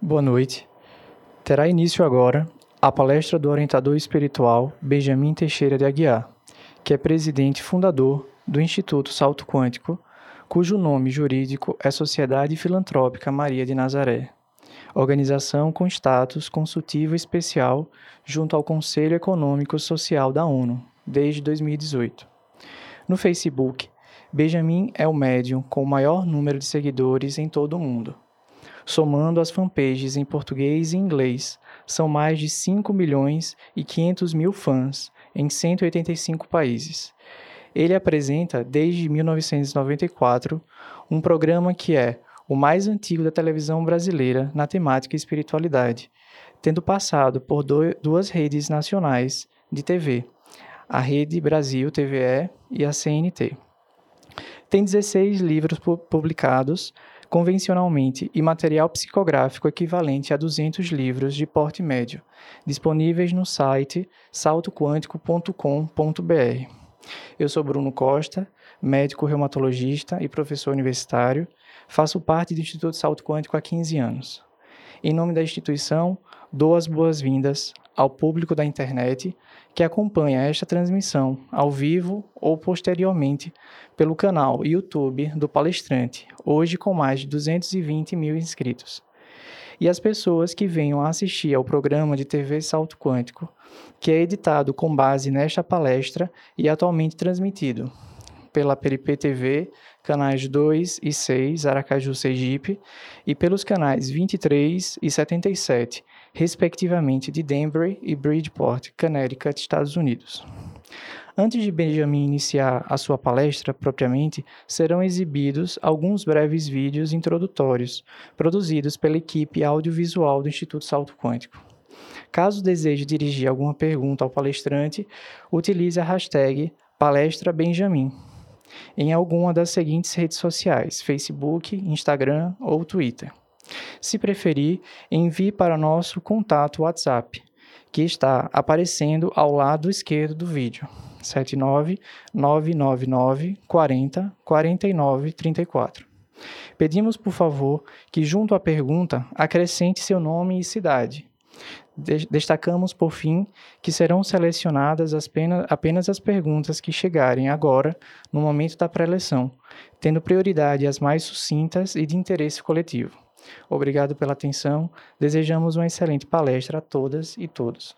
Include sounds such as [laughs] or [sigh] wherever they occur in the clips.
Boa noite. Terá início agora a palestra do orientador espiritual Benjamin Teixeira de Aguiar, que é presidente fundador do Instituto Salto Quântico, cujo nome jurídico é Sociedade Filantrópica Maria de Nazaré, organização com status consultivo especial junto ao Conselho Econômico Social da ONU, desde 2018. No Facebook, Benjamin é o médium com o maior número de seguidores em todo o mundo somando as fanpages em português e inglês, são mais de 5 milhões e 500 mil fãs em 185 países. Ele apresenta, desde 1994, um programa que é o mais antigo da televisão brasileira na temática espiritualidade, tendo passado por duas redes nacionais de TV, a Rede Brasil TVE e a CNT. Tem 16 livros publicados, convencionalmente e material psicográfico equivalente a 200 livros de porte médio, disponíveis no site saltoquântico.com.br. Eu sou Bruno Costa, médico reumatologista e professor universitário. Faço parte do Instituto Salto Quântico há 15 anos. Em nome da instituição, dou as boas-vindas ao público da internet que acompanha esta transmissão ao vivo ou posteriormente pelo canal YouTube do palestrante, hoje com mais de 220 mil inscritos. E as pessoas que venham assistir ao programa de TV Salto Quântico, que é editado com base nesta palestra e atualmente transmitido pela Peripê TV, canais 2 e 6, Aracaju Sergipe, e pelos canais 23 e 77, respectivamente de Denver e Bridgeport, Connecticut, Estados Unidos. Antes de Benjamin iniciar a sua palestra propriamente, serão exibidos alguns breves vídeos introdutórios, produzidos pela equipe audiovisual do Instituto Salto Quântico. Caso deseje dirigir alguma pergunta ao palestrante, utilize a hashtag PalestraBenjamin em alguma das seguintes redes sociais: Facebook, Instagram ou Twitter. Se preferir, envie para nosso contato WhatsApp, que está aparecendo ao lado esquerdo do vídeo. 79999 40 49 34. Pedimos, por favor, que junto à pergunta acrescente seu nome e cidade. Destacamos, por fim, que serão selecionadas apenas as perguntas que chegarem agora, no momento da preleção, tendo prioridade as mais sucintas e de interesse coletivo. Obrigado pela atenção. Desejamos uma excelente palestra a todas e todos.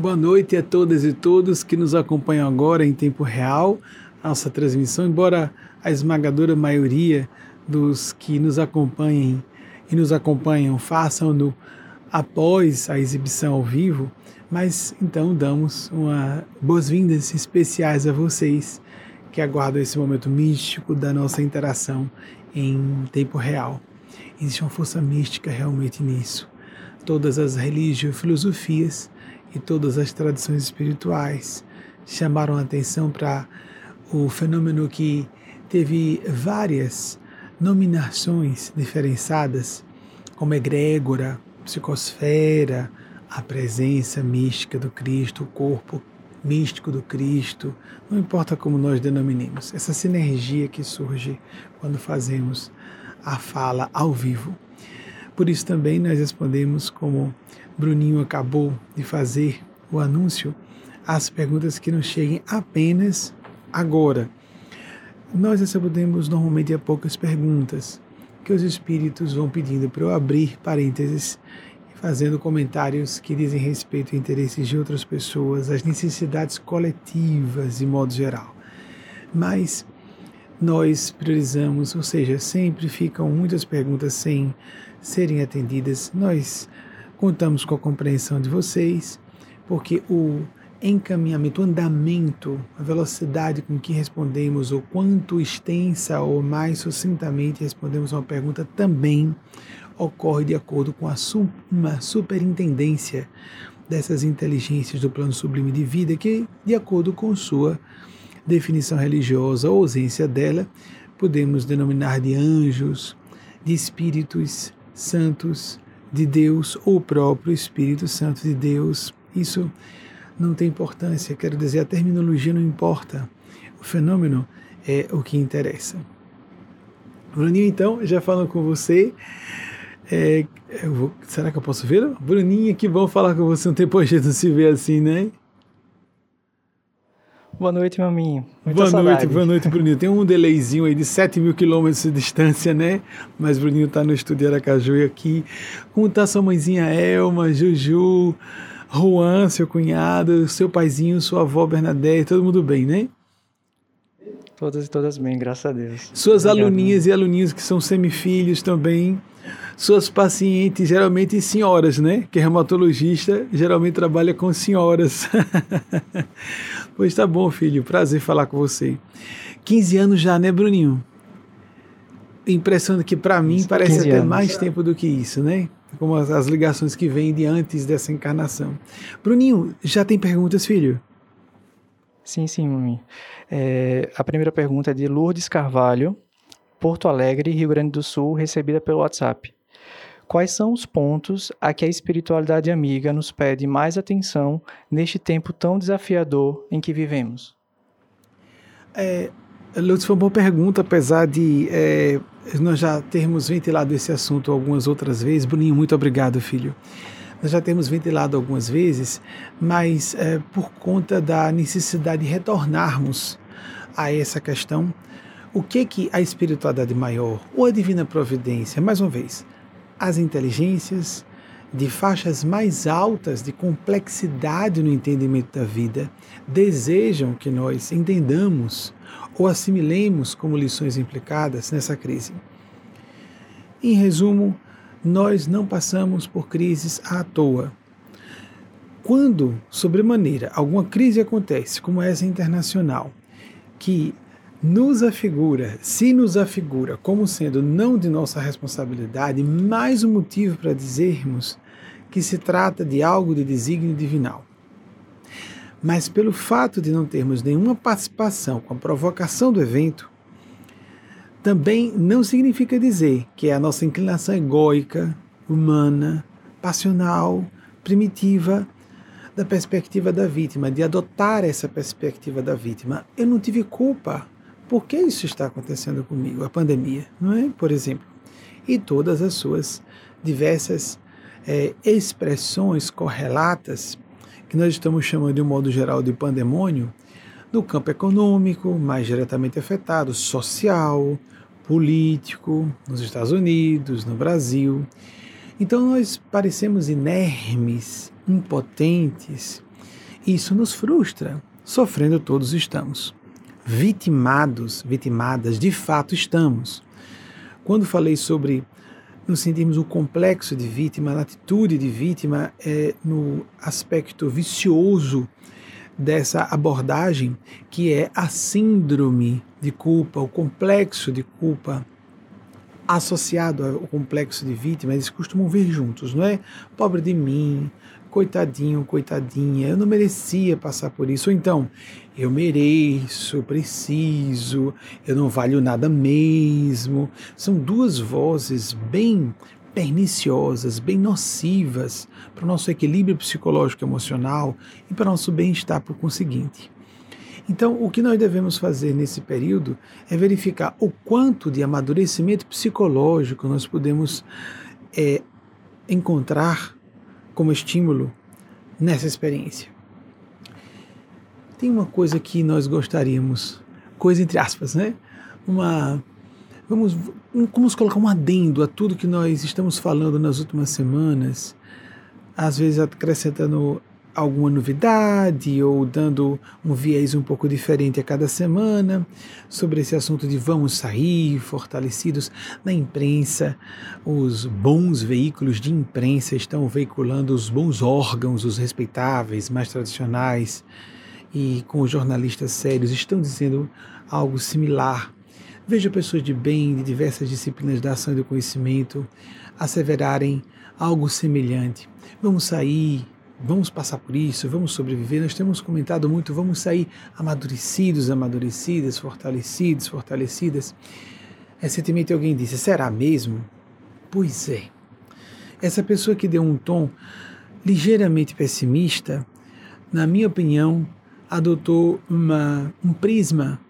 Boa noite a todas e todos que nos acompanham agora em tempo real, nossa transmissão, embora a esmagadora maioria dos que nos acompanhem e nos acompanham façam-no após a exibição ao vivo, mas então damos uma boas-vindas especiais a vocês que aguardam esse momento místico da nossa interação em tempo real. Existe uma força mística realmente nisso. Todas as religiões e filosofias e todas as tradições espirituais chamaram a atenção para o fenômeno que teve várias nominações diferenciadas, como egrégora, psicosfera, a presença mística do Cristo, o corpo místico do Cristo, não importa como nós denominemos, essa sinergia que surge quando fazemos a fala ao vivo. Por isso também nós respondemos como Bruninho acabou de fazer o anúncio, as perguntas que nos cheguem apenas agora. Nós recebemos normalmente a poucas perguntas que os espíritos vão pedindo para eu abrir parênteses fazendo comentários que dizem respeito a interesses de outras pessoas, as necessidades coletivas de modo geral. Mas nós priorizamos, ou seja, sempre ficam muitas perguntas sem serem atendidas. Nós Contamos com a compreensão de vocês, porque o encaminhamento, o andamento, a velocidade com que respondemos, ou quanto extensa ou mais sucintamente respondemos uma pergunta, também ocorre de acordo com a, uma superintendência dessas inteligências do plano sublime de vida, que, de acordo com sua definição religiosa ou ausência dela, podemos denominar de anjos, de espíritos santos de Deus ou o próprio Espírito Santo de Deus. Isso não tem importância, quero dizer, a terminologia não importa. O fenômeno é o que interessa. Bruninho, então, já falando com você. É, vou, será que eu posso ver? Bruninha, que bom falar com você. Não tem por jeito de se ver assim, né? Boa noite, maminho. Muita boa saudade. noite, boa noite, Bruninho. Tem um delayzinho aí de 7 mil quilômetros de distância, né? Mas Bruninho está no estúdio Aracaju aqui. Como tá sua mãezinha Elma, Juju, Juan, seu cunhado, seu paizinho, sua avó Bernadette, todo mundo bem, né? Todas e todas bem, graças a Deus. Suas Obrigado, aluninhas e aluninhos que são semifilhos também. Suas pacientes, geralmente senhoras, né? Que reumatologista geralmente trabalha com senhoras. [laughs] pois tá bom, filho. Prazer falar com você. 15 anos já, né, Bruninho? Impressionante que para mim parece até anos. mais tempo do que isso, né? Como as, as ligações que vêm de antes dessa encarnação. Bruninho, já tem perguntas, filho? Sim, sim, mami. É, a primeira pergunta é de Lourdes Carvalho, Porto Alegre, Rio Grande do Sul, recebida pelo WhatsApp. Quais são os pontos a que a espiritualidade amiga nos pede mais atenção neste tempo tão desafiador em que vivemos? É, Lutz, foi uma boa pergunta, apesar de é, nós já termos ventilado esse assunto algumas outras vezes. Bruninho, muito obrigado, filho nós já temos ventilado algumas vezes, mas é, por conta da necessidade de retornarmos a essa questão, o que que a espiritualidade maior ou a divina providência, mais uma vez, as inteligências de faixas mais altas de complexidade no entendimento da vida desejam que nós entendamos ou assimilemos como lições implicadas nessa crise. Em resumo, nós não passamos por crises à toa. Quando, sobremaneira, alguma crise acontece, como essa internacional, que nos afigura, se nos afigura como sendo não de nossa responsabilidade, mais um motivo para dizermos que se trata de algo de desígnio divinal. Mas pelo fato de não termos nenhuma participação com a provocação do evento, também não significa dizer que a nossa inclinação egóica, humana, passional, primitiva, da perspectiva da vítima, de adotar essa perspectiva da vítima. Eu não tive culpa. Por que isso está acontecendo comigo? A pandemia, não é? Por exemplo. E todas as suas diversas é, expressões correlatas, que nós estamos chamando de um modo geral de pandemônio, no campo econômico, mais diretamente afetado, social, político, nos Estados Unidos, no Brasil. Então nós parecemos inermes, impotentes. Isso nos frustra. Sofrendo todos estamos. Vitimados, vitimadas, de fato estamos. Quando falei sobre nos sentirmos o complexo de vítima, a atitude de vítima é no aspecto vicioso dessa abordagem, que é a síndrome de culpa, o complexo de culpa associado ao complexo de vítima, eles costumam vir juntos, não é? Pobre de mim, coitadinho, coitadinha, eu não merecia passar por isso. Ou então, eu mereço, preciso, eu não valho nada mesmo. São duas vozes bem perniciosas, bem nocivas para o nosso equilíbrio psicológico emocional e para o nosso bem-estar por conseguinte. Então, o que nós devemos fazer nesse período é verificar o quanto de amadurecimento psicológico nós podemos é, encontrar como estímulo nessa experiência. Tem uma coisa que nós gostaríamos, coisa entre aspas, né? Uma Vamos, vamos colocar um adendo a tudo que nós estamos falando nas últimas semanas, às vezes acrescentando alguma novidade ou dando um viés um pouco diferente a cada semana sobre esse assunto de vamos sair fortalecidos na imprensa. Os bons veículos de imprensa estão veiculando os bons órgãos, os respeitáveis, mais tradicionais, e com jornalistas sérios estão dizendo algo similar Vejo pessoas de bem de diversas disciplinas da ação e do conhecimento asseverarem algo semelhante. Vamos sair, vamos passar por isso, vamos sobreviver. Nós temos comentado muito, vamos sair amadurecidos, amadurecidas, fortalecidos, fortalecidas. Recentemente alguém disse: será mesmo? Pois é. Essa pessoa que deu um tom ligeiramente pessimista, na minha opinião, adotou uma, um prisma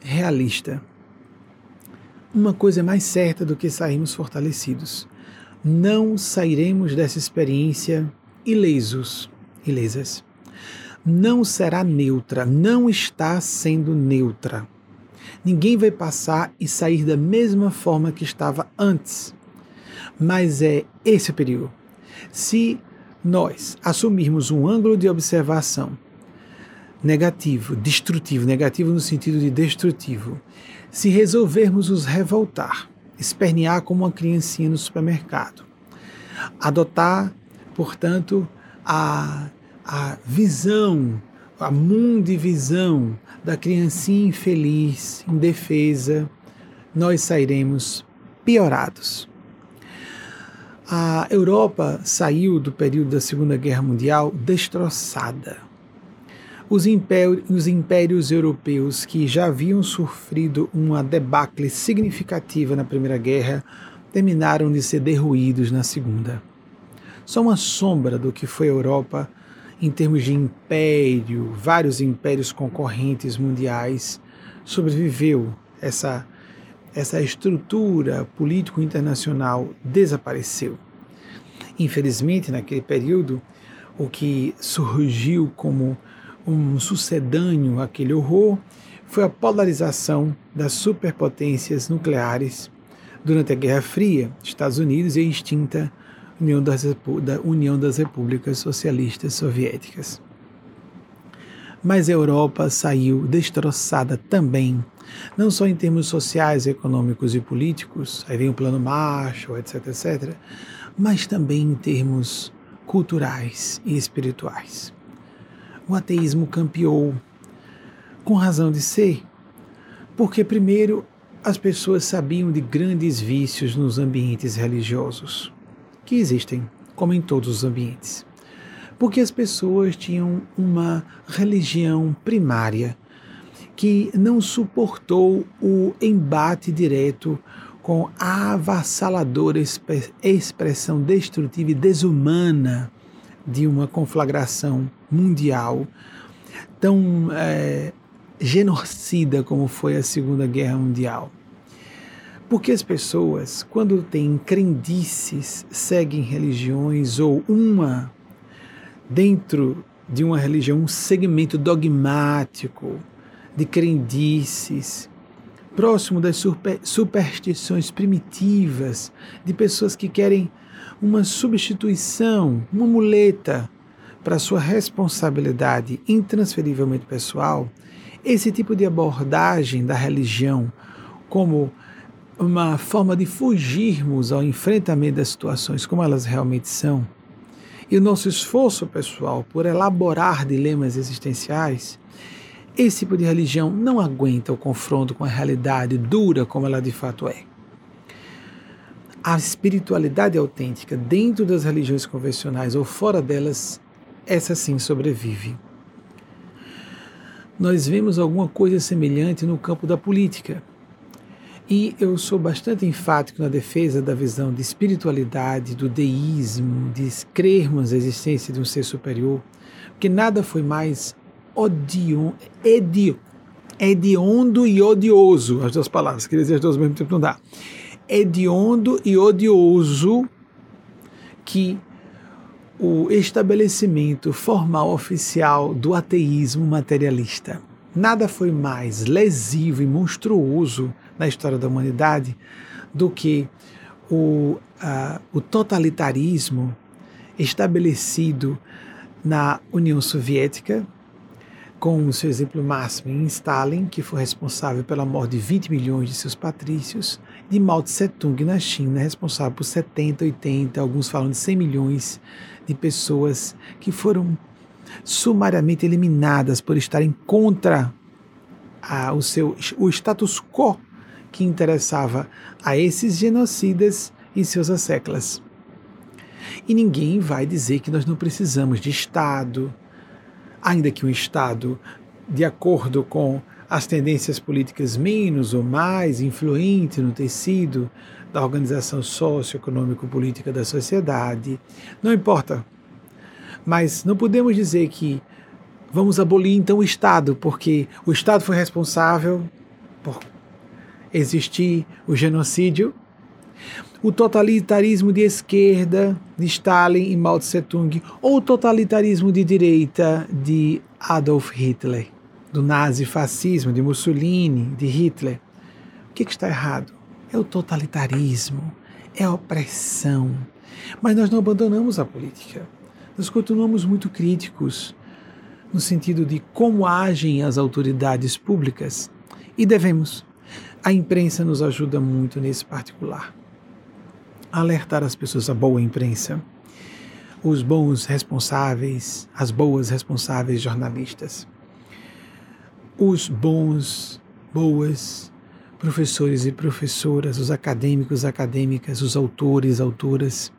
realista. Uma coisa mais certa do que sairmos fortalecidos. Não sairemos dessa experiência ilesos, ilesas. Não será neutra, não está sendo neutra. Ninguém vai passar e sair da mesma forma que estava antes. Mas é esse o perigo. Se nós assumirmos um ângulo de observação negativo, destrutivo, negativo no sentido de destrutivo, se resolvermos nos revoltar, espernear como uma criancinha no supermercado, adotar, portanto, a, a visão, a mundivisão da criancinha infeliz, indefesa, nós sairemos piorados. A Europa saiu do período da Segunda Guerra Mundial destroçada. Os impérios, os impérios europeus que já haviam sofrido uma debacle significativa na Primeira Guerra terminaram de ser derruídos na Segunda. Só uma sombra do que foi a Europa em termos de império, vários impérios concorrentes mundiais, sobreviveu essa essa estrutura político internacional desapareceu. Infelizmente, naquele período, o que surgiu como um sucedâneo àquele horror foi a polarização das superpotências nucleares durante a Guerra Fria, Estados Unidos e a extinta União das, da União das Repúblicas Socialistas Soviéticas. Mas a Europa saiu destroçada também não só em termos sociais, econômicos e políticos, aí vem o plano Marshall, etc, etc, mas também em termos culturais e espirituais. O ateísmo campeou, com razão de ser, porque, primeiro, as pessoas sabiam de grandes vícios nos ambientes religiosos, que existem, como em todos os ambientes. Porque as pessoas tinham uma religião primária que não suportou o embate direto com a avassaladora expressão destrutiva e desumana de uma conflagração mundial tão é, genocida como foi a Segunda Guerra Mundial. Porque as pessoas, quando têm crendices, seguem religiões ou uma dentro de uma religião, um segmento dogmático, de crendices, próximo das super, superstições primitivas, de pessoas que querem uma substituição, uma muleta para sua responsabilidade intransferivelmente pessoal, esse tipo de abordagem da religião como uma forma de fugirmos ao enfrentamento das situações como elas realmente são, e o nosso esforço pessoal por elaborar dilemas existenciais esse tipo de religião não aguenta o confronto com a realidade dura como ela de fato é. A espiritualidade autêntica, dentro das religiões convencionais ou fora delas, essa sim sobrevive. Nós vemos alguma coisa semelhante no campo da política. E eu sou bastante enfático na defesa da visão de espiritualidade, do deísmo, de crermos na existência de um ser superior, porque nada foi mais odion, edi, hediondo e odioso, as duas palavras, queria dizer as duas ao mesmo tempo, não dá. Hediondo e odioso que o estabelecimento formal oficial do ateísmo materialista. Nada foi mais lesivo e monstruoso na história da humanidade do que o, uh, o totalitarismo estabelecido na União Soviética com o seu exemplo máximo em Stalin, que foi responsável pela morte de 20 milhões de seus patrícios, de Mao Tse-tung na China, responsável por 70, 80, alguns falam de 100 milhões de pessoas que foram sumariamente eliminadas por estarem contra a, o seu o status quo que interessava a esses genocidas e seus asseclas. E ninguém vai dizer que nós não precisamos de Estado, ainda que um Estado de acordo com as tendências políticas menos ou mais influentes no tecido da organização socioeconômico-política da sociedade. Não importa. Mas não podemos dizer que vamos abolir então o Estado, porque o Estado foi responsável por existir o genocídio. O totalitarismo de esquerda de Stalin e Mao Tse Tung, ou o totalitarismo de direita de Adolf Hitler do nazifascismo, de Mussolini, de Hitler. O que, que está errado? É o totalitarismo, é a opressão. Mas nós não abandonamos a política. Nós continuamos muito críticos no sentido de como agem as autoridades públicas e devemos. A imprensa nos ajuda muito nesse particular. Alertar as pessoas, a boa imprensa, os bons responsáveis, as boas responsáveis jornalistas os bons, boas professores e professoras, os acadêmicos, acadêmicas, os autores, autoras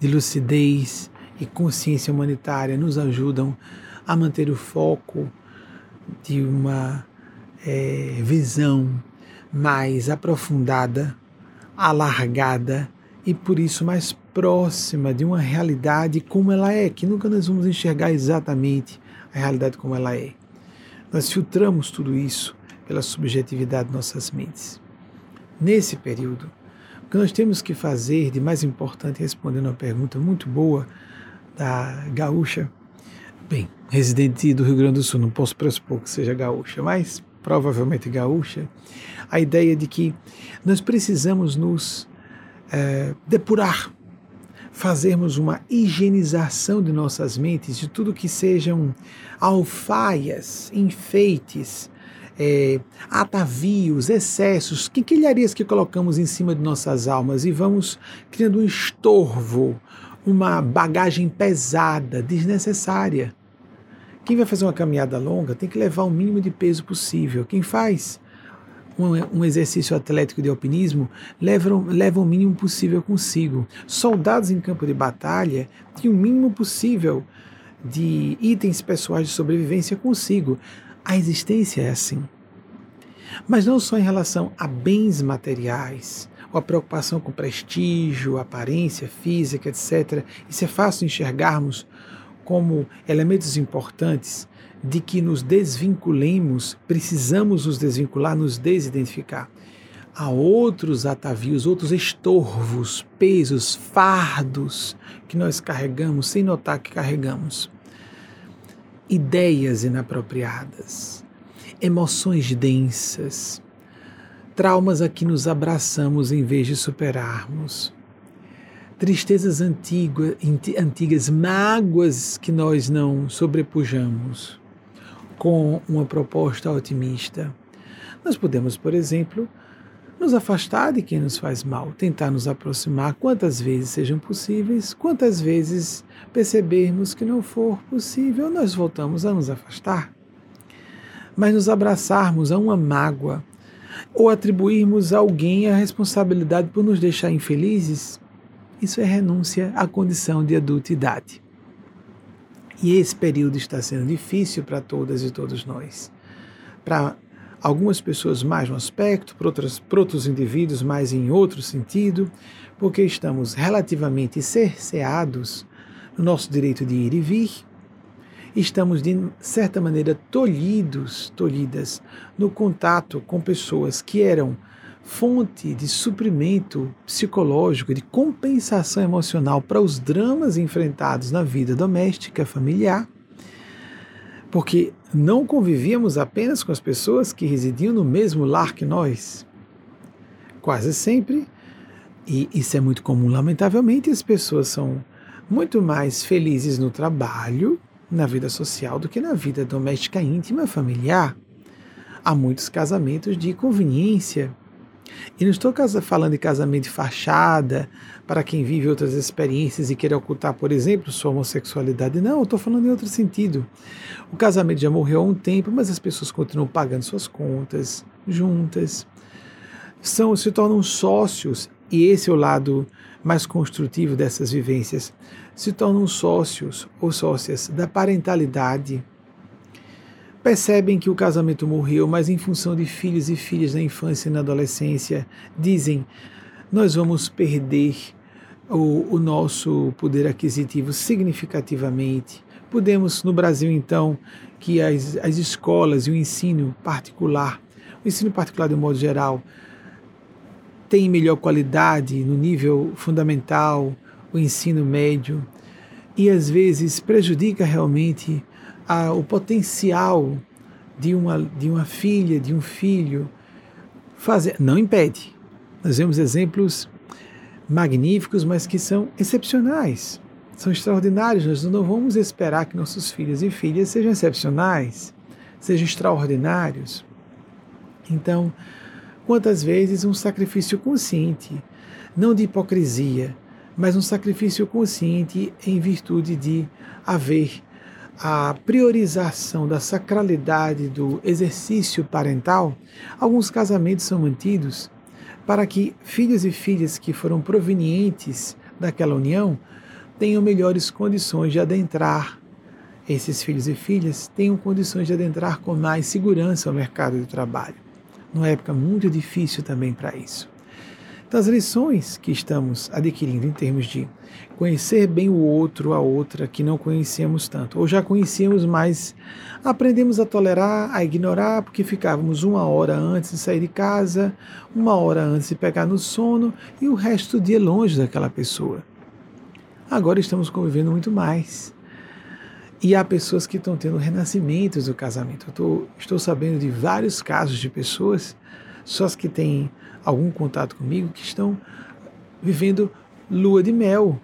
de lucidez e consciência humanitária nos ajudam a manter o foco de uma é, visão mais aprofundada, alargada e por isso mais próxima de uma realidade como ela é, que nunca nós vamos enxergar exatamente a realidade como ela é. Nós filtramos tudo isso pela subjetividade de nossas mentes. Nesse período, o que nós temos que fazer de mais importante, respondendo uma pergunta muito boa da gaúcha, bem, residente do Rio Grande do Sul, não posso pressupor que seja gaúcha, mas provavelmente gaúcha, a ideia de que nós precisamos nos é, depurar fazermos uma higienização de nossas mentes, de tudo que sejam alfaias, enfeites, é, atavios, excessos, quinquilharias que colocamos em cima de nossas almas e vamos criando um estorvo, uma bagagem pesada, desnecessária. Quem vai fazer uma caminhada longa tem que levar o mínimo de peso possível. Quem faz um, um exercício atlético de alpinismo levam, levam o mínimo possível consigo. Soldados em campo de batalha têm o mínimo possível de itens pessoais de sobrevivência consigo. A existência é assim. Mas não só em relação a bens materiais, ou a preocupação com prestígio, aparência física, etc. Isso é fácil enxergarmos como elementos importantes de que nos desvinculemos, precisamos nos desvincular, nos desidentificar. Há outros atavios, outros estorvos, pesos, fardos que nós carregamos sem notar que carregamos. Ideias inapropriadas, emoções densas, traumas a que nos abraçamos em vez de superarmos, tristezas antigas, antigas mágoas que nós não sobrepujamos com uma proposta otimista. Nós podemos, por exemplo, nos afastar de quem nos faz mal, tentar nos aproximar quantas vezes sejam possíveis, quantas vezes percebermos que não for possível, nós voltamos a nos afastar. Mas nos abraçarmos a uma mágoa ou atribuirmos a alguém a responsabilidade por nos deixar infelizes, isso é renúncia à condição de adultidade. E esse período está sendo difícil para todas e todos nós. Para algumas pessoas mais no aspecto, para, outras, para outros indivíduos mais em outro sentido, porque estamos relativamente cerceados no nosso direito de ir e vir, estamos de certa maneira tolhidos, tolhidas no contato com pessoas que eram fonte de suprimento psicológico, de compensação emocional para os dramas enfrentados na vida doméstica, familiar, porque não convivíamos apenas com as pessoas que residiam no mesmo lar que nós. Quase sempre, e isso é muito comum, lamentavelmente, as pessoas são muito mais felizes no trabalho, na vida social, do que na vida doméstica, íntima, familiar. Há muitos casamentos de conveniência e não estou falando de casamento de fachada, para quem vive outras experiências e quer ocultar, por exemplo, sua homossexualidade. Não, estou falando em outro sentido. O casamento já morreu há um tempo, mas as pessoas continuam pagando suas contas juntas, são se tornam sócios e esse é o lado mais construtivo dessas vivências, se tornam sócios ou sócias da parentalidade. Percebem que o casamento morreu, mas em função de filhos e filhas na infância e na adolescência, dizem: nós vamos perder o, o nosso poder aquisitivo significativamente. Podemos, no Brasil, então, que as, as escolas e o ensino particular, o ensino particular de um modo geral, tem melhor qualidade no nível fundamental, o ensino médio, e às vezes prejudica realmente a, o potencial de uma, de uma filha, de um filho, fazer. Não impede. Nós vemos exemplos magníficos, mas que são excepcionais, são extraordinários. Nós não vamos esperar que nossos filhos e filhas sejam excepcionais, sejam extraordinários. Então, quantas vezes um sacrifício consciente, não de hipocrisia, mas um sacrifício consciente em virtude de haver a priorização da sacralidade do exercício parental, alguns casamentos são mantidos para que filhos e filhas que foram provenientes daquela união tenham melhores condições de adentrar, esses filhos e filhas tenham condições de adentrar com mais segurança ao mercado de trabalho. Numa época muito difícil também para isso. Então, as lições que estamos adquirindo em termos de conhecer bem o outro, a outra, que não conhecíamos tanto, ou já conhecíamos, mas aprendemos a tolerar, a ignorar, porque ficávamos uma hora antes de sair de casa, uma hora antes de pegar no sono e o resto do dia longe daquela pessoa. Agora estamos convivendo muito mais. E há pessoas que estão tendo renascimentos do casamento. Tô, estou sabendo de vários casos de pessoas, só as que têm algum contato comigo, que estão vivendo lua de mel,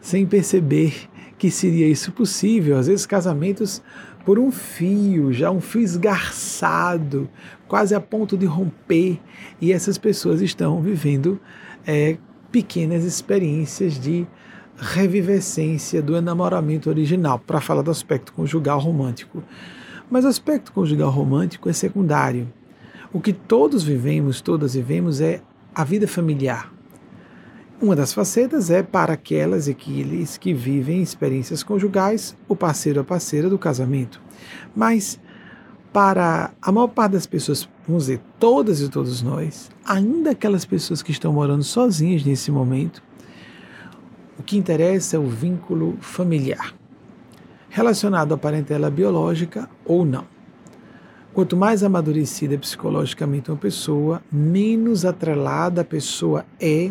sem perceber que seria isso possível. Às vezes, casamentos por um fio, já um fio esgarçado, quase a ponto de romper, e essas pessoas estão vivendo é, pequenas experiências de revivescência do enamoramento original, para falar do aspecto conjugal romântico. Mas o aspecto conjugal romântico é secundário. O que todos vivemos, todas vivemos, é a vida familiar. Uma das facetas é para aquelas e aqueles que vivem experiências conjugais, o parceiro ou parceira do casamento. Mas para a maior parte das pessoas, vamos dizer, todas e todos nós, ainda aquelas pessoas que estão morando sozinhas nesse momento, o que interessa é o vínculo familiar, relacionado à parentela biológica ou não. Quanto mais amadurecida psicologicamente uma pessoa, menos atrelada a pessoa é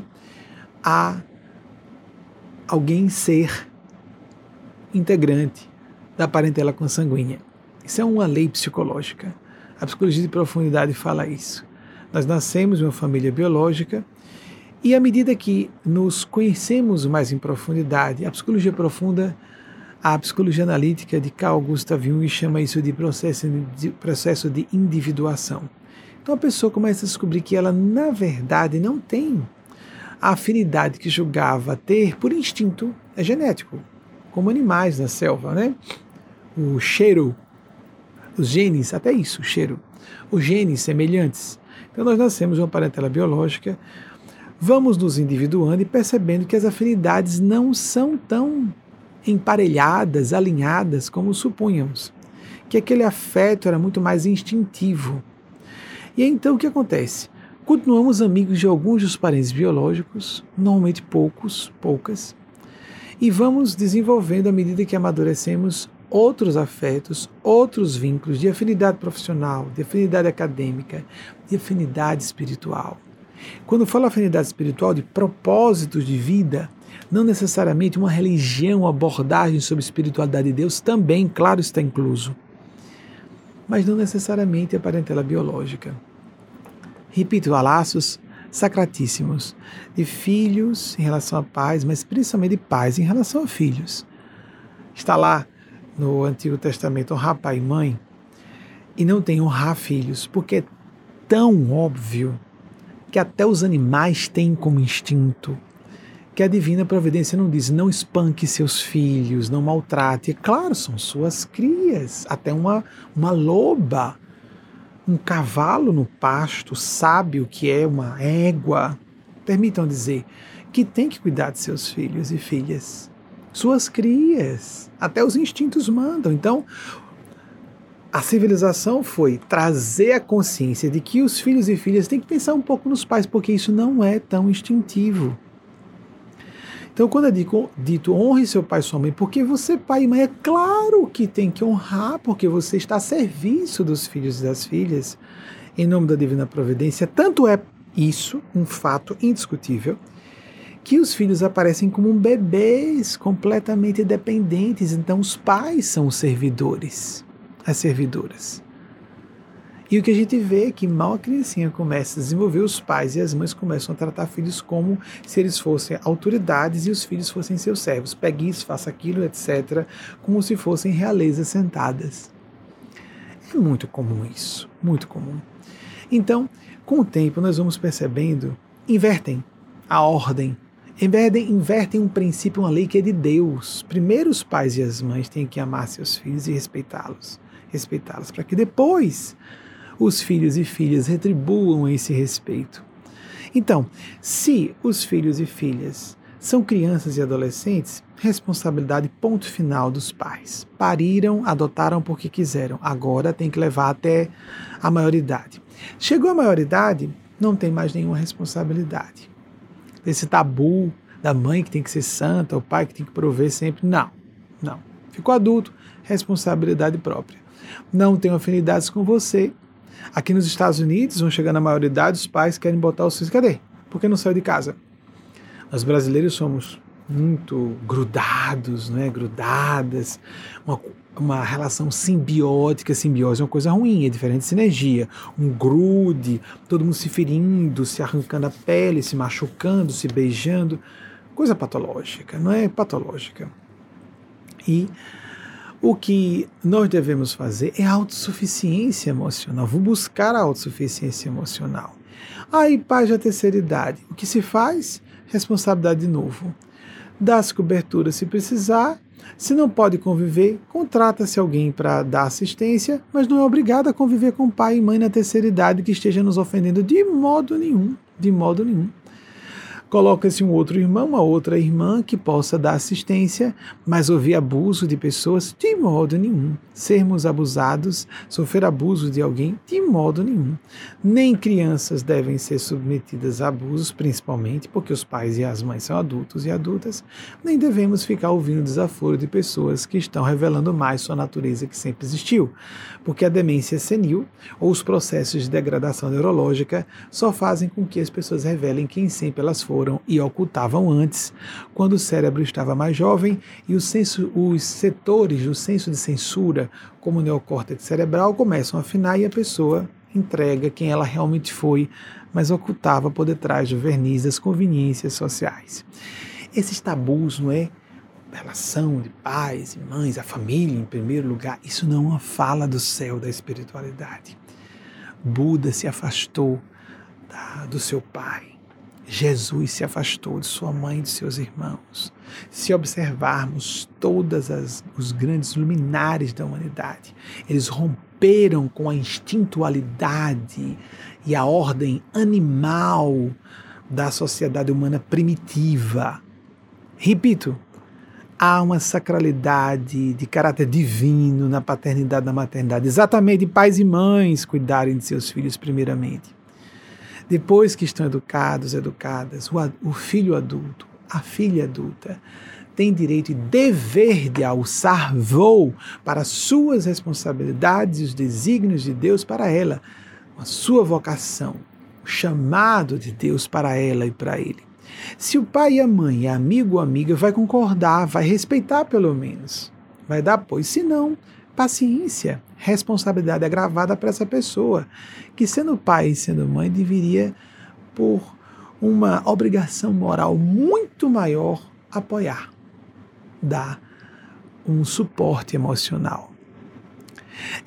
a alguém ser integrante da parentela consanguínea. Isso é uma lei psicológica. A psicologia de profundidade fala isso. Nós nascemos em uma família biológica e à medida que nos conhecemos mais em profundidade, a psicologia profunda, a psicologia analítica de Carl Gustav Jung chama isso de processo de, processo de individuação. Então a pessoa começa a descobrir que ela, na verdade, não tem a afinidade que julgava ter por instinto, é genético, como animais na selva, né? O cheiro, os genes, até isso, o cheiro, os genes semelhantes. Então nós nascemos uma parentela biológica vamos nos individuando e percebendo que as afinidades não são tão emparelhadas, alinhadas como supunhamos, que aquele afeto era muito mais instintivo. E então o que acontece? Continuamos amigos de alguns dos parentes biológicos, normalmente poucos, poucas, e vamos desenvolvendo à medida que amadurecemos outros afetos, outros vínculos de afinidade profissional, de afinidade acadêmica, de afinidade espiritual. Quando falo afinidade espiritual de propósitos de vida, não necessariamente uma religião, abordagem sobre espiritualidade de Deus, também, claro, está incluso. Mas não necessariamente a parentela biológica. Repito, há laços sacratíssimos de filhos em relação a pais, mas principalmente de pais em relação a filhos. Está lá no Antigo Testamento honrar pai e mãe e não tem honrar filhos, porque é tão óbvio que até os animais têm como instinto, que a divina providência não diz não espanque seus filhos, não maltrate. É claro, são suas crias. Até uma, uma loba, um cavalo no pasto sabe o que é uma égua, permitam dizer, que tem que cuidar de seus filhos e filhas, suas crias. Até os instintos mandam. Então, a civilização foi trazer a consciência de que os filhos e filhas têm que pensar um pouco nos pais, porque isso não é tão instintivo. Então, quando é dito, honre seu pai e sua mãe, porque você, pai e mãe, é claro que tem que honrar, porque você está a serviço dos filhos e das filhas, em nome da divina providência. Tanto é isso um fato indiscutível que os filhos aparecem como bebês completamente dependentes, então os pais são os servidores, as servidoras. E o que a gente vê é que mal a criancinha começa a desenvolver, os pais e as mães começam a tratar filhos como se eles fossem autoridades e os filhos fossem seus servos. Pegue isso, faça aquilo, etc., como se fossem realezas sentadas. É muito comum isso, muito comum. Então, com o tempo, nós vamos percebendo, invertem a ordem, invertem, invertem um princípio, uma lei que é de Deus. Primeiro, os pais e as mães têm que amar seus filhos e respeitá-los, respeitá-los, para que depois os filhos e filhas retribuam esse respeito. Então, se os filhos e filhas são crianças e adolescentes, responsabilidade ponto final dos pais. Pariram, adotaram porque quiseram. Agora tem que levar até a maioridade. Chegou a maioridade, não tem mais nenhuma responsabilidade. Esse tabu da mãe que tem que ser santa, o pai que tem que prover sempre, não. Não. Ficou adulto, responsabilidade própria. Não tenho afinidades com você, Aqui nos Estados Unidos, vão chegando a maioridade, os pais querem botar os filhos. Cadê? Por que não saiu de casa? Nós brasileiros somos muito grudados, né? grudadas, uma, uma relação simbiótica. Simbiose é uma coisa ruim, é diferente de sinergia. Um grude, todo mundo se ferindo, se arrancando a pele, se machucando, se beijando. Coisa patológica, não é patológica. E o que nós devemos fazer é autossuficiência emocional. Vou buscar a autossuficiência emocional. Aí, paz da terceira idade. O que se faz? Responsabilidade de novo. Dá-se cobertura se precisar. Se não pode conviver, contrata-se alguém para dar assistência, mas não é obrigado a conviver com pai e mãe na terceira idade que esteja nos ofendendo de modo nenhum. De modo nenhum. Coloca-se um outro irmão, uma outra irmã que possa dar assistência, mas ouvir abuso de pessoas de modo nenhum. Sermos abusados, sofrer abuso de alguém de modo nenhum. Nem crianças devem ser submetidas a abusos, principalmente porque os pais e as mães são adultos e adultas. Nem devemos ficar ouvindo desaforo de pessoas que estão revelando mais sua natureza que sempre existiu, porque a demência senil ou os processos de degradação neurológica só fazem com que as pessoas revelem quem sempre elas foram foram e ocultavam antes, quando o cérebro estava mais jovem e os, senso, os setores do senso de censura, como o neocórtex cerebral, começam a afinar e a pessoa entrega quem ela realmente foi, mas ocultava por detrás do verniz das conveniências sociais. Esses tabus, não é? relação de pais e mães, a família em primeiro lugar, isso não é uma fala do céu da espiritualidade. Buda se afastou da, do seu pai, Jesus se afastou de sua mãe e de seus irmãos. Se observarmos todos os grandes luminares da humanidade, eles romperam com a instintualidade e a ordem animal da sociedade humana primitiva. Repito, há uma sacralidade de caráter divino na paternidade e na maternidade, exatamente pais e mães cuidarem de seus filhos primeiramente. Depois que estão educados, educadas, o, o filho adulto, a filha adulta, tem direito e dever de alçar voo para suas responsabilidades e os desígnios de Deus para ela, a sua vocação, o chamado de Deus para ela e para ele. Se o pai e a mãe, amigo ou amiga, vai concordar, vai respeitar pelo menos, vai dar apoio, se não, paciência, responsabilidade agravada para essa pessoa, que sendo pai e sendo mãe deveria, por uma obrigação moral muito maior, apoiar, dar um suporte emocional.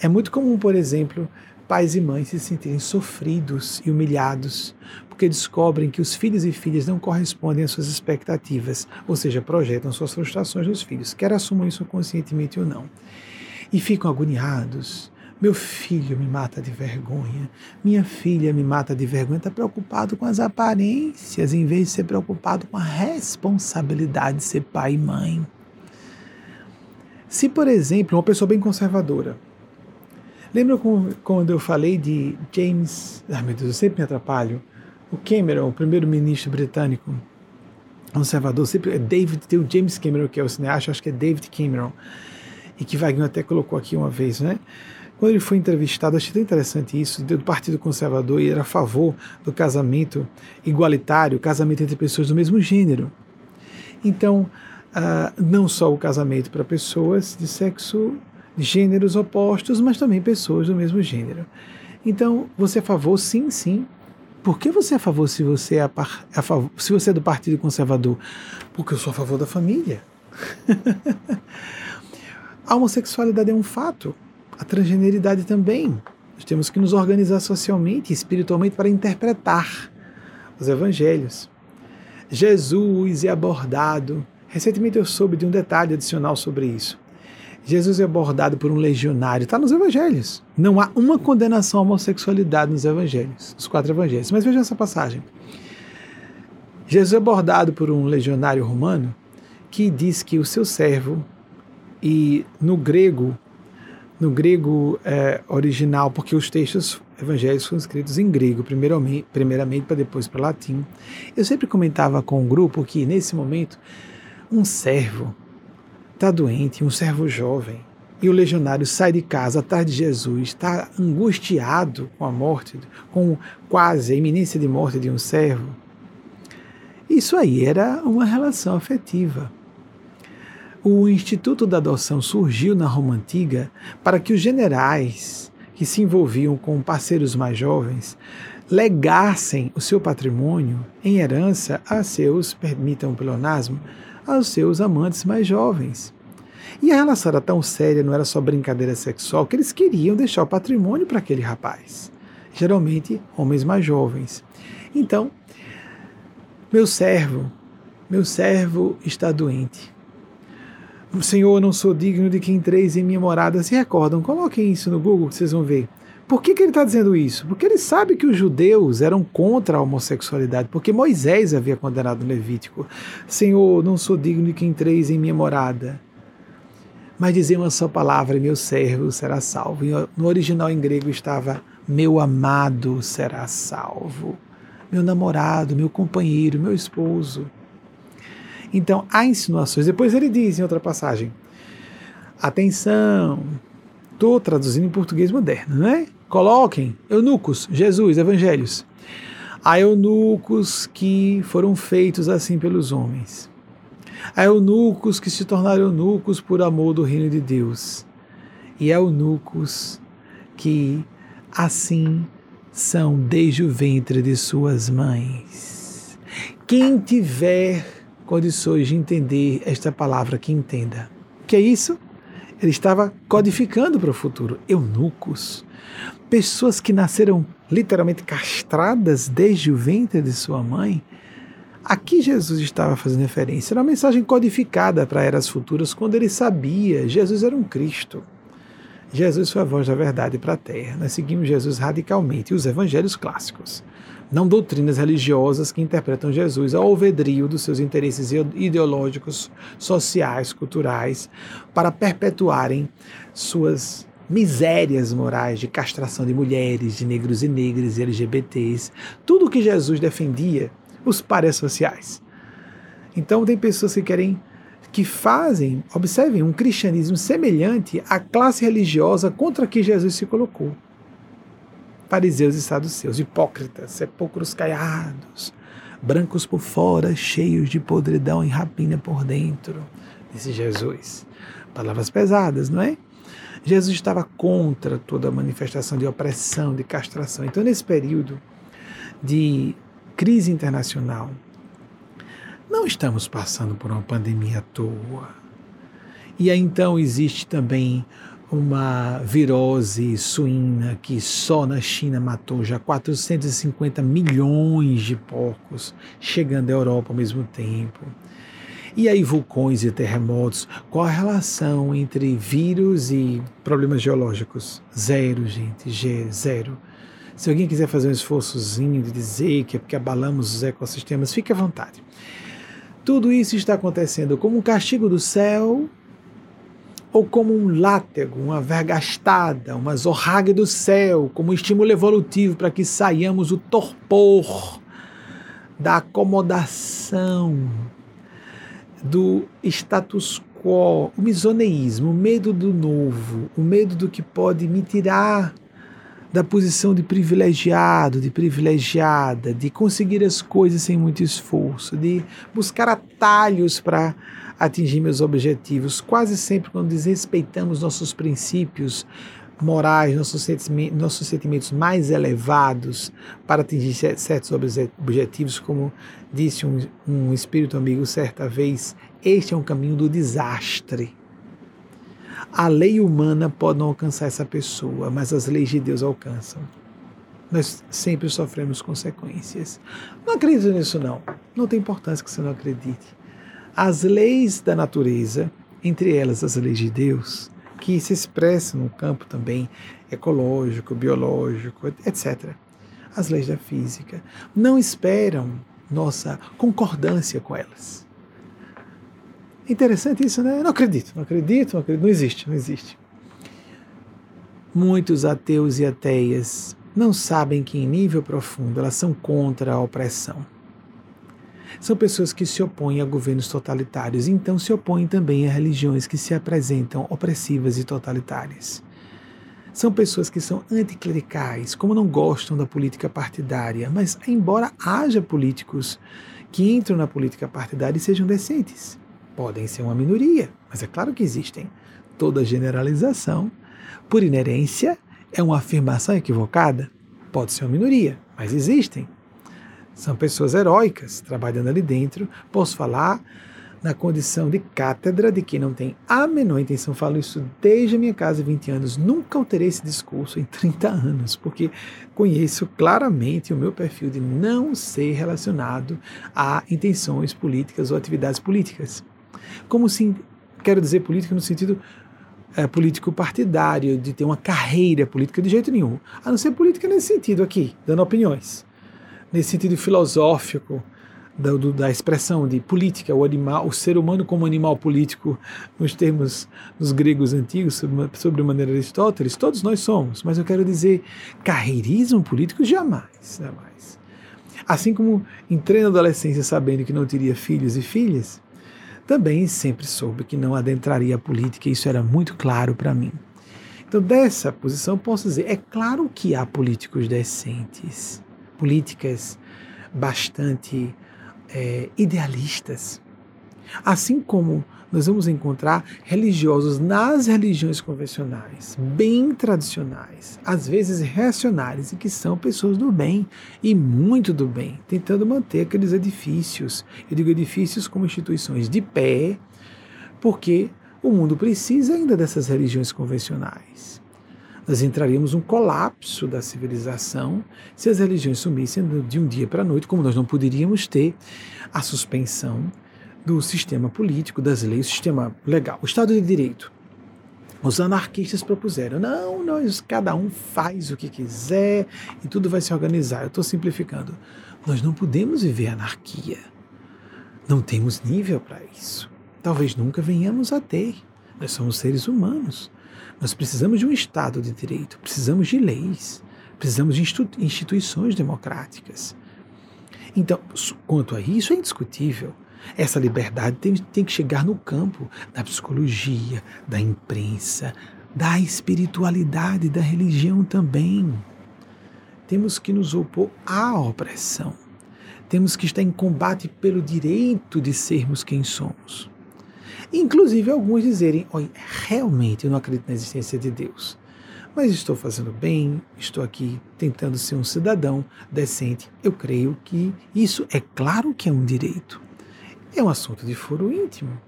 É muito comum, por exemplo, pais e mães se sentirem sofridos e humilhados porque descobrem que os filhos e filhas não correspondem às suas expectativas, ou seja, projetam suas frustrações nos filhos, quer assumam isso conscientemente ou não e ficam agoniados, Meu filho me mata de vergonha. Minha filha me mata de vergonha. Está preocupado com as aparências, em vez de ser preocupado com a responsabilidade de ser pai e mãe. Se, por exemplo, uma pessoa bem conservadora. Lembra quando eu falei de James. Ah, meu Deus, eu sempre me atrapalho. O Cameron, o primeiro-ministro britânico, conservador, sempre é David, tem o James Cameron, que é o cineasta, acho que é David Cameron, e que Wagner até colocou aqui uma vez, né? Quando ele foi entrevistado, achei tão interessante isso, do Partido Conservador, e era a favor do casamento igualitário, casamento entre pessoas do mesmo gênero. Então, uh, não só o casamento para pessoas de sexo, gêneros opostos, mas também pessoas do mesmo gênero. Então, você é a favor? Sim, sim. Por que você é a favor se você é, a a favor, se você é do Partido Conservador? Porque eu sou a favor da família. [laughs] a homossexualidade é um fato a transgeneridade também. Nós temos que nos organizar socialmente e espiritualmente para interpretar os evangelhos. Jesus é abordado. Recentemente eu soube de um detalhe adicional sobre isso. Jesus é abordado por um legionário, está nos evangelhos. Não há uma condenação à homossexualidade nos evangelhos, nos quatro evangelhos. Mas veja essa passagem. Jesus é abordado por um legionário romano que diz que o seu servo, e no grego no grego é, original, porque os textos evangélicos são escritos em grego, primeiramente, primeiramente para depois para latim. Eu sempre comentava com o grupo que, nesse momento, um servo está doente, um servo jovem, e o legionário sai de casa atrás de Jesus, está angustiado com a morte, com quase a iminência de morte de um servo. Isso aí era uma relação afetiva. O Instituto da Adoção surgiu na Roma Antiga para que os generais que se envolviam com parceiros mais jovens legassem o seu patrimônio em herança a seus, permitam o pleonasmo, aos seus amantes mais jovens. E a relação era tão séria, não era só brincadeira sexual, que eles queriam deixar o patrimônio para aquele rapaz. Geralmente, homens mais jovens. Então, meu servo, meu servo está doente. Senhor, eu não sou digno de que entreis em minha morada. Se recordam? Coloquem isso no Google, vocês vão ver. Por que, que ele está dizendo isso? Porque ele sabe que os judeus eram contra a homossexualidade, porque Moisés havia condenado no Levítico. Senhor, não sou digno de que entreis em minha morada. Mas dizer uma só palavra, meu servo será salvo. No original em grego estava, meu amado será salvo. Meu namorado, meu companheiro, meu esposo. Então, há insinuações. Depois ele diz em outra passagem: atenção, estou traduzindo em português moderno, né? Coloquem eunucos, Jesus, evangelhos. Há eunucos que foram feitos assim pelos homens. Há eunucos que se tornaram eunucos por amor do reino de Deus. E há eunucos que assim são desde o ventre de suas mães. Quem tiver condições de entender esta palavra que entenda. Que é isso? Ele estava codificando para o futuro. Eunucos, pessoas que nasceram literalmente castradas desde o ventre de sua mãe. Aqui Jesus estava fazendo referência. Era uma mensagem codificada para eras futuras, quando ele sabia Jesus era um Cristo. Jesus foi a voz da verdade para a terra. Nós seguimos Jesus radicalmente, e os evangelhos clássicos não doutrinas religiosas que interpretam Jesus ao alvedrio dos seus interesses ideológicos, sociais, culturais, para perpetuarem suas misérias morais de castração de mulheres, de negros e negras LGBTs, tudo o que Jesus defendia, os pares sociais. Então tem pessoas que querem que fazem, observem, um cristianismo semelhante à classe religiosa contra que Jesus se colocou fariseus e saduceus, hipócritas, sepulcros caiados, brancos por fora, cheios de podridão e rapina por dentro, disse Jesus. Palavras pesadas, não é? Jesus estava contra toda manifestação de opressão, de castração. Então, nesse período de crise internacional, não estamos passando por uma pandemia à toa. E aí, então existe também uma virose suína que só na China matou já 450 milhões de porcos, chegando à Europa ao mesmo tempo. E aí, vulcões e terremotos, qual a relação entre vírus e problemas geológicos? Zero, gente, zero. Se alguém quiser fazer um esforçozinho de dizer que é porque abalamos os ecossistemas, fique à vontade. Tudo isso está acontecendo como um castigo do céu ou como um látego, uma vergastada, uma zorraga do céu, como um estímulo evolutivo para que saiamos do torpor, da acomodação, do status quo, o misoneísmo, o medo do novo, o medo do que pode me tirar da posição de privilegiado, de privilegiada, de conseguir as coisas sem muito esforço, de buscar atalhos para atingir meus objetivos. Quase sempre, quando desrespeitamos nossos princípios morais, nossos sentimentos, nossos sentimentos mais elevados para atingir certos objetivos, como disse um, um espírito amigo certa vez, este é um caminho do desastre. A lei humana pode não alcançar essa pessoa, mas as leis de Deus alcançam. Nós sempre sofremos consequências. Não acredito nisso, não. Não tem importância que você não acredite. As leis da natureza, entre elas as leis de Deus, que se expressam no campo também ecológico, biológico, etc. As leis da física não esperam nossa concordância com elas. Interessante isso, né? Não acredito, não acredito, não acredito, não existe, não existe. Muitos ateus e ateias não sabem que, em nível profundo, elas são contra a opressão. São pessoas que se opõem a governos totalitários, então se opõem também a religiões que se apresentam opressivas e totalitárias. São pessoas que são anticlericais, como não gostam da política partidária, mas, embora haja políticos que entram na política partidária e sejam decentes, podem ser uma minoria, mas é claro que existem. Toda generalização, por inerência, é uma afirmação equivocada. Pode ser uma minoria, mas existem. São pessoas heróicas trabalhando ali dentro. Posso falar na condição de cátedra de que não tem a menor intenção, falo isso desde a minha casa, 20 anos, nunca alterei esse discurso em 30 anos, porque conheço claramente o meu perfil de não ser relacionado a intenções políticas ou atividades políticas. Como se, quero dizer política no sentido é, político partidário, de ter uma carreira política de jeito nenhum. A não ser política nesse sentido aqui, dando opiniões. Nesse sentido filosófico da, do, da expressão de política, o animal, o ser humano como animal político, nos termos dos gregos antigos, sobre, sobre maneira Aristóteles, todos nós somos. Mas eu quero dizer, carreirismo político jamais, jamais. Assim como entrei na adolescência sabendo que não teria filhos e filhas, também sempre soube que não adentraria a política, isso era muito claro para mim. Então, dessa posição, posso dizer: é claro que há políticos decentes, políticas bastante é, idealistas. Assim como nós vamos encontrar religiosos nas religiões convencionais, bem tradicionais, às vezes reacionários, e que são pessoas do bem e muito do bem, tentando manter aqueles edifícios. Eu digo edifícios como instituições de pé, porque o mundo precisa ainda dessas religiões convencionais. Nós entraríamos um colapso da civilização se as religiões sumissem de um dia para a noite, como nós não poderíamos ter a suspensão do sistema político, das leis, o sistema legal, o Estado de Direito. Os anarquistas propuseram, não, nós, cada um faz o que quiser e tudo vai se organizar. Eu estou simplificando. Nós não podemos viver anarquia. Não temos nível para isso. Talvez nunca venhamos a ter. Nós somos seres humanos. Nós precisamos de um Estado de direito, precisamos de leis, precisamos de instituições democráticas. Então, quanto a isso, é indiscutível. Essa liberdade tem, tem que chegar no campo da psicologia, da imprensa, da espiritualidade, da religião também. Temos que nos opor à opressão. Temos que estar em combate pelo direito de sermos quem somos. Inclusive, alguns dizerem: Olha, realmente eu não acredito na existência de Deus, mas estou fazendo bem, estou aqui tentando ser um cidadão decente. Eu creio que isso é claro que é um direito é um assunto de foro íntimo.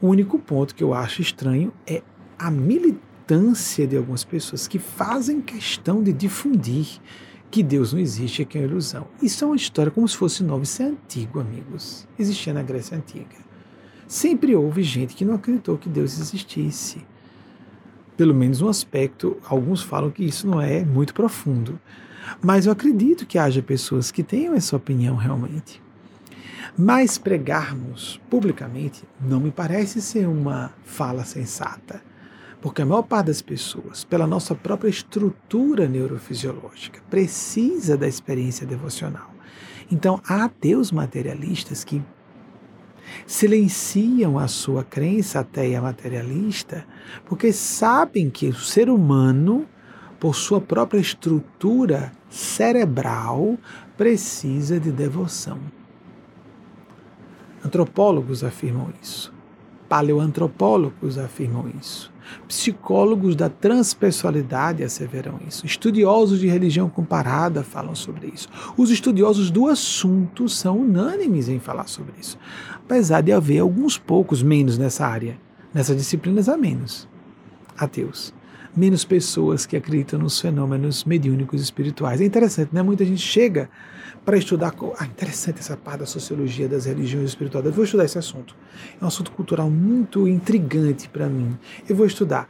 O único ponto que eu acho estranho é a militância de algumas pessoas que fazem questão de difundir que Deus não existe, que é uma ilusão. Isso é uma história como se fosse nova, isso é antigo, amigos. Existia na Grécia Antiga. Sempre houve gente que não acreditou que Deus existisse. Pelo menos um aspecto, alguns falam que isso não é muito profundo. Mas eu acredito que haja pessoas que tenham essa opinião realmente. Mas pregarmos publicamente não me parece ser uma fala sensata, porque a maior parte das pessoas, pela nossa própria estrutura neurofisiológica, precisa da experiência devocional. Então, há ateus materialistas que silenciam a sua crença ateia materialista, porque sabem que o ser humano, por sua própria estrutura cerebral, precisa de devoção. Antropólogos afirmam isso. Paleoantropólogos afirmam isso. Psicólogos da transpessoalidade asseveram isso. Estudiosos de religião comparada falam sobre isso. Os estudiosos do assunto são unânimes em falar sobre isso. Apesar de haver alguns poucos menos nessa área, nessas disciplinas há menos ateus menos pessoas que acreditam nos fenômenos mediúnicos espirituais. É interessante, né? Muita gente chega para estudar. Ah, interessante essa parte da sociologia das religiões espirituais. Eu vou estudar esse assunto. É um assunto cultural muito intrigante para mim. Eu vou estudar.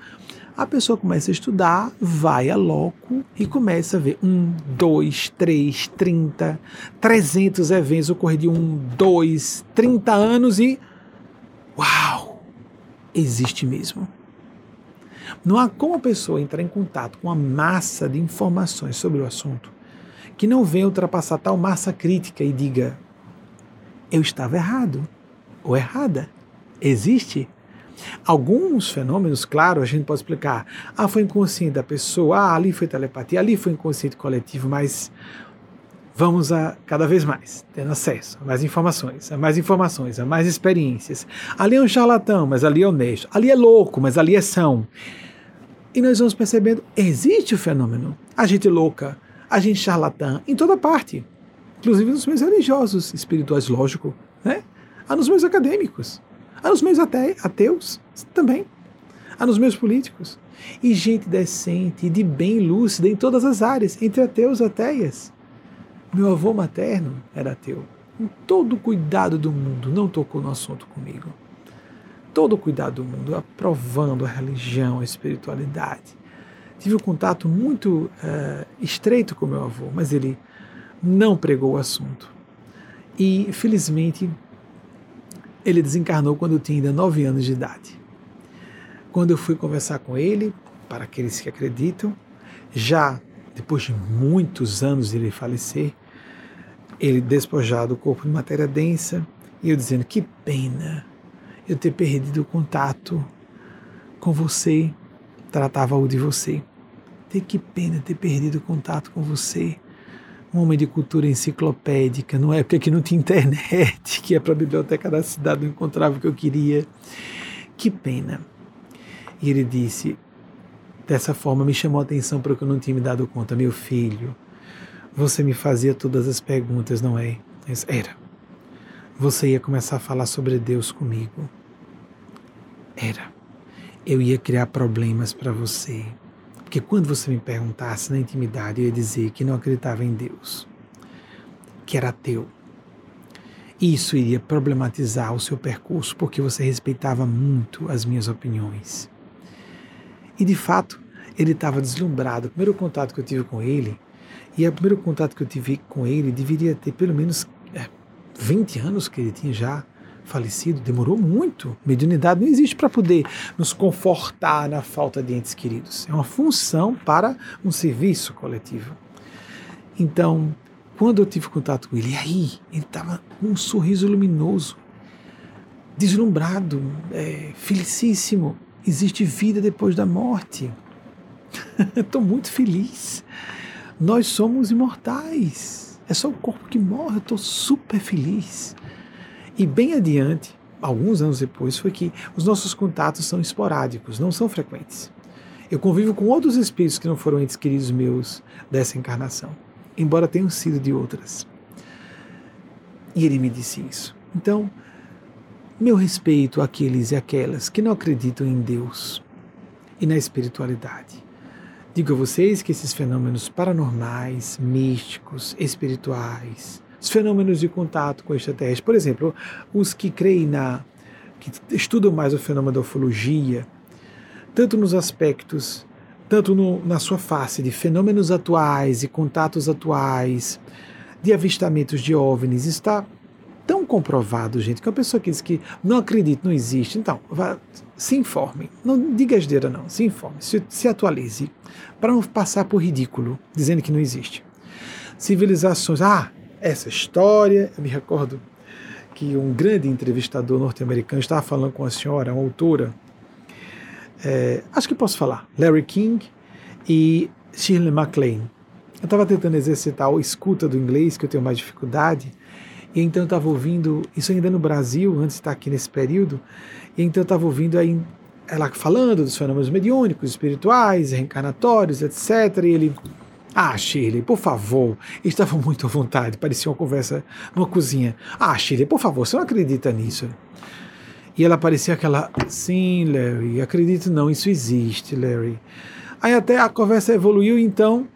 A pessoa começa a estudar, vai a loco e começa a ver um, dois, três, trinta, trezentos eventos ocorridos de um, dois, trinta anos e. Uau! Existe mesmo. Não há como a pessoa entrar em contato com a massa de informações sobre o assunto que não venha ultrapassar tal massa crítica e diga: eu estava errado ou errada. Existe? Alguns fenômenos, claro, a gente pode explicar. Ah, foi inconsciente da pessoa, ah, ali foi telepatia, ali foi inconsciente coletivo, mas vamos a cada vez mais, tendo acesso a mais informações, a mais informações, a mais experiências. Ali é um charlatão, mas ali é honesto. Ali é louco, mas ali é são. E nós vamos percebendo, existe o fenômeno. A gente louca, a gente charlatã, em toda parte. Inclusive nos meios religiosos, espirituais, lógico. Né? Há nos meios acadêmicos. Há nos meios até, ateus também. Há nos meios políticos. E gente decente, de bem lúcida em todas as áreas, entre ateus e ateias. Meu avô materno era ateu. Com todo o cuidado do mundo, não tocou no assunto comigo todo o cuidado do mundo, aprovando a religião, a espiritualidade. Tive um contato muito uh, estreito com meu avô, mas ele não pregou o assunto. E, felizmente, ele desencarnou quando eu tinha ainda nove anos de idade. Quando eu fui conversar com ele, para aqueles que acreditam, já depois de muitos anos de ele falecer, ele despojado o corpo de matéria densa, e eu dizendo: que pena, eu ter perdido o contato com você, tratava-o de você. Que pena ter perdido contato com você. Um homem de cultura enciclopédica, numa época que não tinha internet, [laughs] que ia para a biblioteca da cidade, não encontrava o que eu queria. Que pena. E ele disse, dessa forma me chamou a atenção para o que eu não tinha me dado conta. Meu filho, você me fazia todas as perguntas, não é? Era você ia começar a falar sobre Deus comigo. Era. Eu ia criar problemas para você. Porque quando você me perguntasse na intimidade, eu ia dizer que não acreditava em Deus, que era ateu. Isso iria problematizar o seu percurso, porque você respeitava muito as minhas opiniões. E de fato, ele estava deslumbrado. O primeiro contato que eu tive com ele, e o primeiro contato que eu tive com ele deveria ter pelo menos 20 anos que ele tinha já falecido, demorou muito. Mediunidade não existe para poder nos confortar na falta de entes queridos. É uma função para um serviço coletivo. Então, quando eu tive contato com ele, aí ele estava com um sorriso luminoso, deslumbrado, é, felicíssimo. Existe vida depois da morte. [laughs] Estou muito feliz. Nós somos imortais. É só o corpo que morre, eu estou super feliz. E bem adiante, alguns anos depois, foi que os nossos contatos são esporádicos, não são frequentes. Eu convivo com outros espíritos que não foram entes queridos meus dessa encarnação, embora tenham sido de outras. E ele me disse isso. Então, meu respeito àqueles e aquelas que não acreditam em Deus e na espiritualidade. Digo a vocês que esses fenômenos paranormais, místicos, espirituais, os fenômenos de contato com extraterrestres, por exemplo, os que creem na que estudam mais o fenômeno da ufologia, tanto nos aspectos, tanto no, na sua face de fenômenos atuais e contatos atuais, de avistamentos de OVNIs, está tão comprovado, gente, que a pessoa que diz que não acredita, não existe, então, vá, se informe. Não diga asdeira, não. Se informe, se, se atualize, para não passar por ridículo, dizendo que não existe. Civilizações. Ah, essa história, eu me recordo que um grande entrevistador norte-americano estava falando com a senhora, uma autora, é, acho que posso falar, Larry King e Shirley MacLaine. Eu estava tentando exercitar a escuta do inglês, que eu tenho mais dificuldade, e então eu estava ouvindo, isso ainda no Brasil, antes de estar aqui nesse período, e então eu estava ouvindo aí ela falando dos fenômenos mediúnicos, espirituais, reencarnatórios, etc. E ele, ah, Shirley, por favor, estava muito à vontade, parecia uma conversa numa cozinha. Ah, Shirley, por favor, você não acredita nisso? E ela parecia aquela, sim, Larry, acredito não, isso existe, Larry. Aí até a conversa evoluiu, então,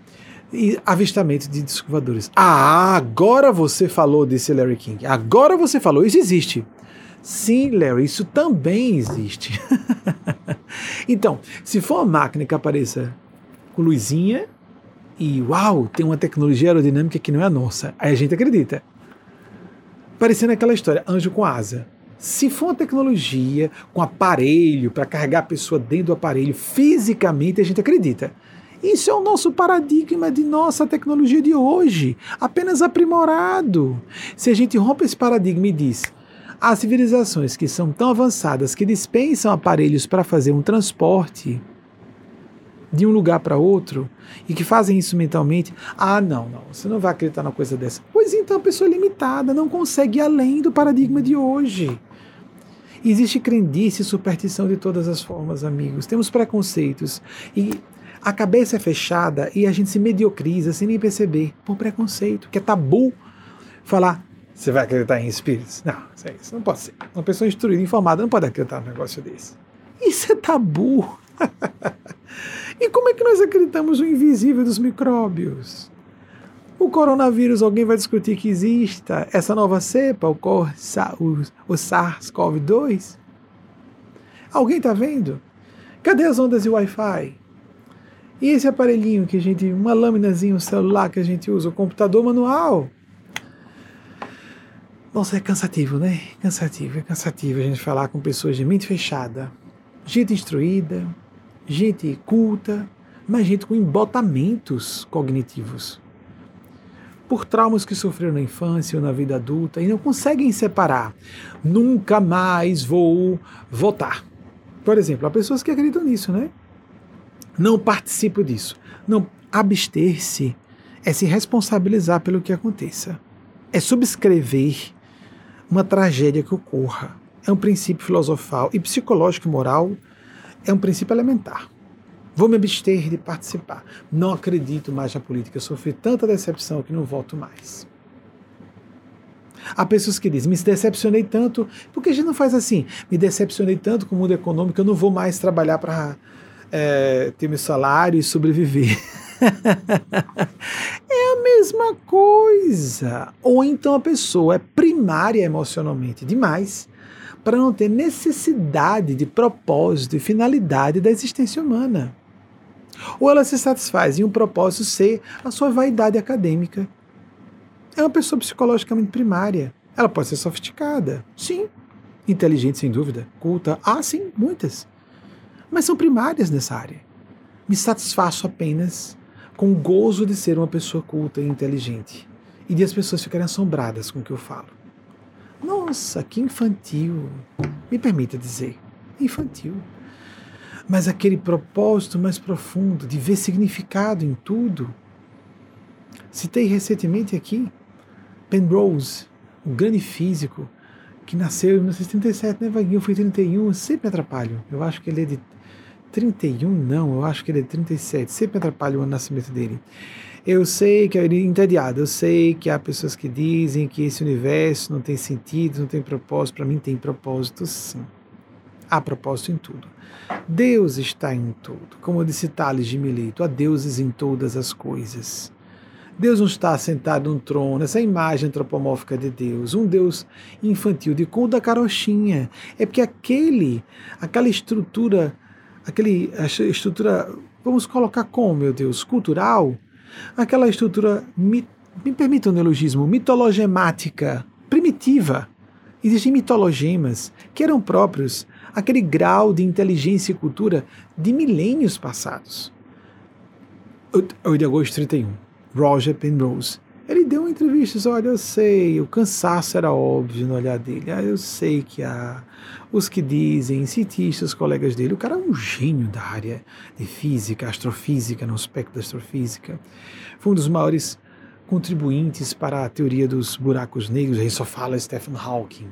e avistamento de descovadores. Ah, agora você falou desse Larry King. Agora você falou, isso existe. Sim, Larry, isso também existe. [laughs] então, se for uma máquina que apareça com luzinha e uau, tem uma tecnologia aerodinâmica que não é a nossa, aí a gente acredita. Parecendo aquela história, anjo com asa. Se for uma tecnologia com aparelho para carregar a pessoa dentro do aparelho, fisicamente a gente acredita. Isso é o nosso paradigma de nossa tecnologia de hoje, apenas aprimorado. Se a gente rompe esse paradigma e diz, Há civilizações que são tão avançadas que dispensam aparelhos para fazer um transporte de um lugar para outro e que fazem isso mentalmente. Ah, não, não, você não vai acreditar numa coisa dessa. Pois então, a pessoa é limitada, não consegue ir além do paradigma de hoje. Existe crendice e superstição de todas as formas, amigos. Temos preconceitos e a cabeça é fechada e a gente se mediocriza sem nem perceber por preconceito, que é tabu falar você vai acreditar em espíritos? Não, isso, isso não pode ser. Uma pessoa instruída, informada, não pode acreditar num negócio desse. Isso é tabu. [laughs] e como é que nós acreditamos no invisível dos micróbios? O coronavírus, alguém vai discutir que exista essa nova cepa, o, o, o SARS-CoV-2? Alguém está vendo? Cadê as ondas de Wi-Fi? E esse aparelhinho que a gente, uma lâminazinha, um celular que a gente usa, o computador manual? Nossa, é cansativo, né? Cansativo, é cansativo a gente falar com pessoas de mente fechada, gente instruída, gente culta, mas gente com embotamentos cognitivos. Por traumas que sofreram na infância ou na vida adulta e não conseguem separar. Nunca mais vou votar. Por exemplo, há pessoas que acreditam nisso, né? Não participo disso. Não abster-se é se responsabilizar pelo que aconteça. É subscrever uma tragédia que ocorra. É um princípio filosofal e psicológico e moral, é um princípio elementar. Vou me abster de participar. Não acredito mais na política. Eu sofri tanta decepção que não volto mais. Há pessoas que dizem, me decepcionei tanto, porque a gente não faz assim, me decepcionei tanto com o mundo econômico, eu não vou mais trabalhar para é, ter meu salário e sobreviver. [laughs] é a mesma coisa. Ou então a pessoa é primária emocionalmente demais para não ter necessidade de propósito e finalidade da existência humana. Ou ela se satisfaz em um propósito ser a sua vaidade acadêmica. É uma pessoa psicologicamente primária. Ela pode ser sofisticada, sim. Inteligente, sem dúvida. Culta, ah, sim, muitas. Mas são primárias nessa área. Me satisfaço apenas com o gozo de ser uma pessoa culta e inteligente e de as pessoas ficarem assombradas com o que eu falo. Nossa, que infantil! Me permita dizer, infantil. Mas aquele propósito mais profundo de ver significado em tudo. Citei recentemente aqui Penrose, um grande físico que nasceu em 1937, né, Vaguinho? Foi 31, sempre atrapalho. Eu acho que ele é de 31 não, eu acho que ele é 37, sempre atrapalha o nascimento dele. Eu sei que é entediado, eu sei que há pessoas que dizem que esse universo não tem sentido, não tem propósito. Para mim tem propósito sim. Há propósito em tudo. Deus está em tudo. Como disse Tales de Mileto, há deuses em todas as coisas. Deus não está sentado num trono, essa imagem antropomórfica de Deus, um Deus infantil de conto da carochinha. É porque aquele, aquela estrutura, aquele estrutura, vamos colocar como, meu Deus, cultural, aquela estrutura, me, me permita um neologismo, mitologemática, primitiva. Existem mitologemas que eram próprios aquele grau de inteligência e cultura de milênios passados. 8 de agosto de 31 Roger Penrose. Ele deu uma entrevista, olha, eu sei, o cansaço era óbvio no olhar dele. Ah, eu sei que há os que dizem, cientistas, colegas dele, o cara é um gênio da área de física, astrofísica, no aspecto da astrofísica. Foi um dos maiores contribuintes para a teoria dos buracos negros, aí só fala Stephen Hawking.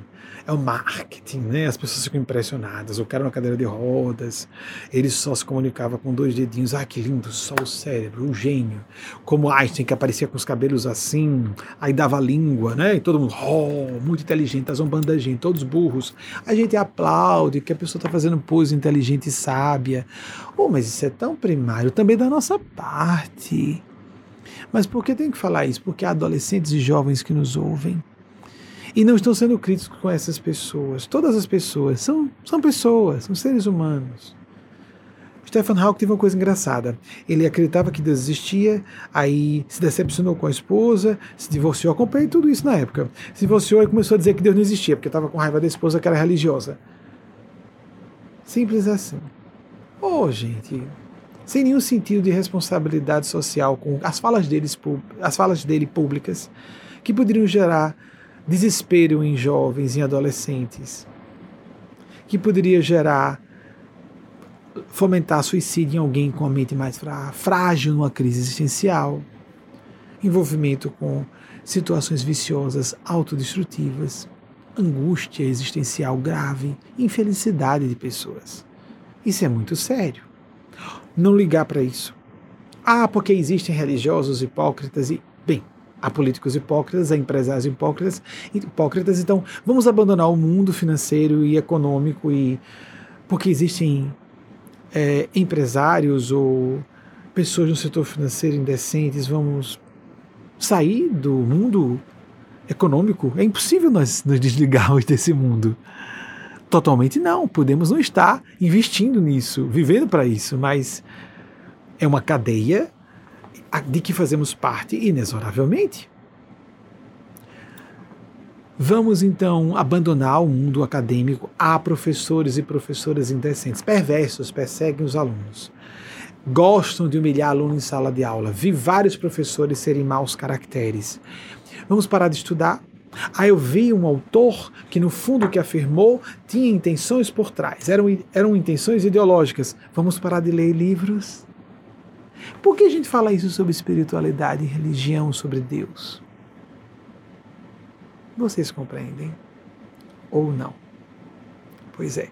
É o marketing, né? As pessoas ficam impressionadas. O cara na cadeira de rodas, ele só se comunicava com dois dedinhos. Ah, que lindo, só o cérebro, um gênio. Como Einstein, que aparecia com os cabelos assim, aí dava língua, né? E todo mundo, oh, muito inteligente, tá zombando da gente, todos burros. A gente aplaude que a pessoa está fazendo pose inteligente e sábia. Oh, mas isso é tão primário, também da nossa parte. Mas por que tem que falar isso? Porque há adolescentes e jovens que nos ouvem e não estão sendo críticos com essas pessoas. Todas as pessoas são, são pessoas, são seres humanos. Stephen Hawking teve uma coisa engraçada. Ele acreditava que Deus existia, aí se decepcionou com a esposa, se divorciou. Acompanhei tudo isso na época. Se divorciou e começou a dizer que Deus não existia, porque estava com raiva da esposa que era religiosa. Simples assim. Oh, gente, sem nenhum sentido de responsabilidade social com as falas, deles, as falas dele públicas, que poderiam gerar desespero em jovens, em adolescentes, que poderia gerar, fomentar suicídio em alguém com a mente mais frágil, numa crise existencial, envolvimento com situações viciosas, autodestrutivas, angústia existencial grave, infelicidade de pessoas. Isso é muito sério não ligar para isso. Ah, porque existem religiosos hipócritas e, bem, há políticos hipócritas, há empresários hipócritas, hipócritas, então vamos abandonar o mundo financeiro e econômico e porque existem é, empresários ou pessoas no setor financeiro indecentes, vamos sair do mundo econômico? É impossível nós nos desligarmos desse mundo. Totalmente não, podemos não estar investindo nisso, vivendo para isso, mas é uma cadeia de que fazemos parte inexoravelmente. Vamos então abandonar o mundo acadêmico. Há professores e professoras indecentes, perversos, perseguem os alunos. Gostam de humilhar aluno em sala de aula. Vi vários professores serem maus caracteres. Vamos parar de estudar? Aí eu vi um autor que, no fundo, que afirmou tinha intenções por trás, eram, eram intenções ideológicas. Vamos parar de ler livros? Por que a gente fala isso sobre espiritualidade e religião, sobre Deus? Vocês compreendem? Ou não? Pois é.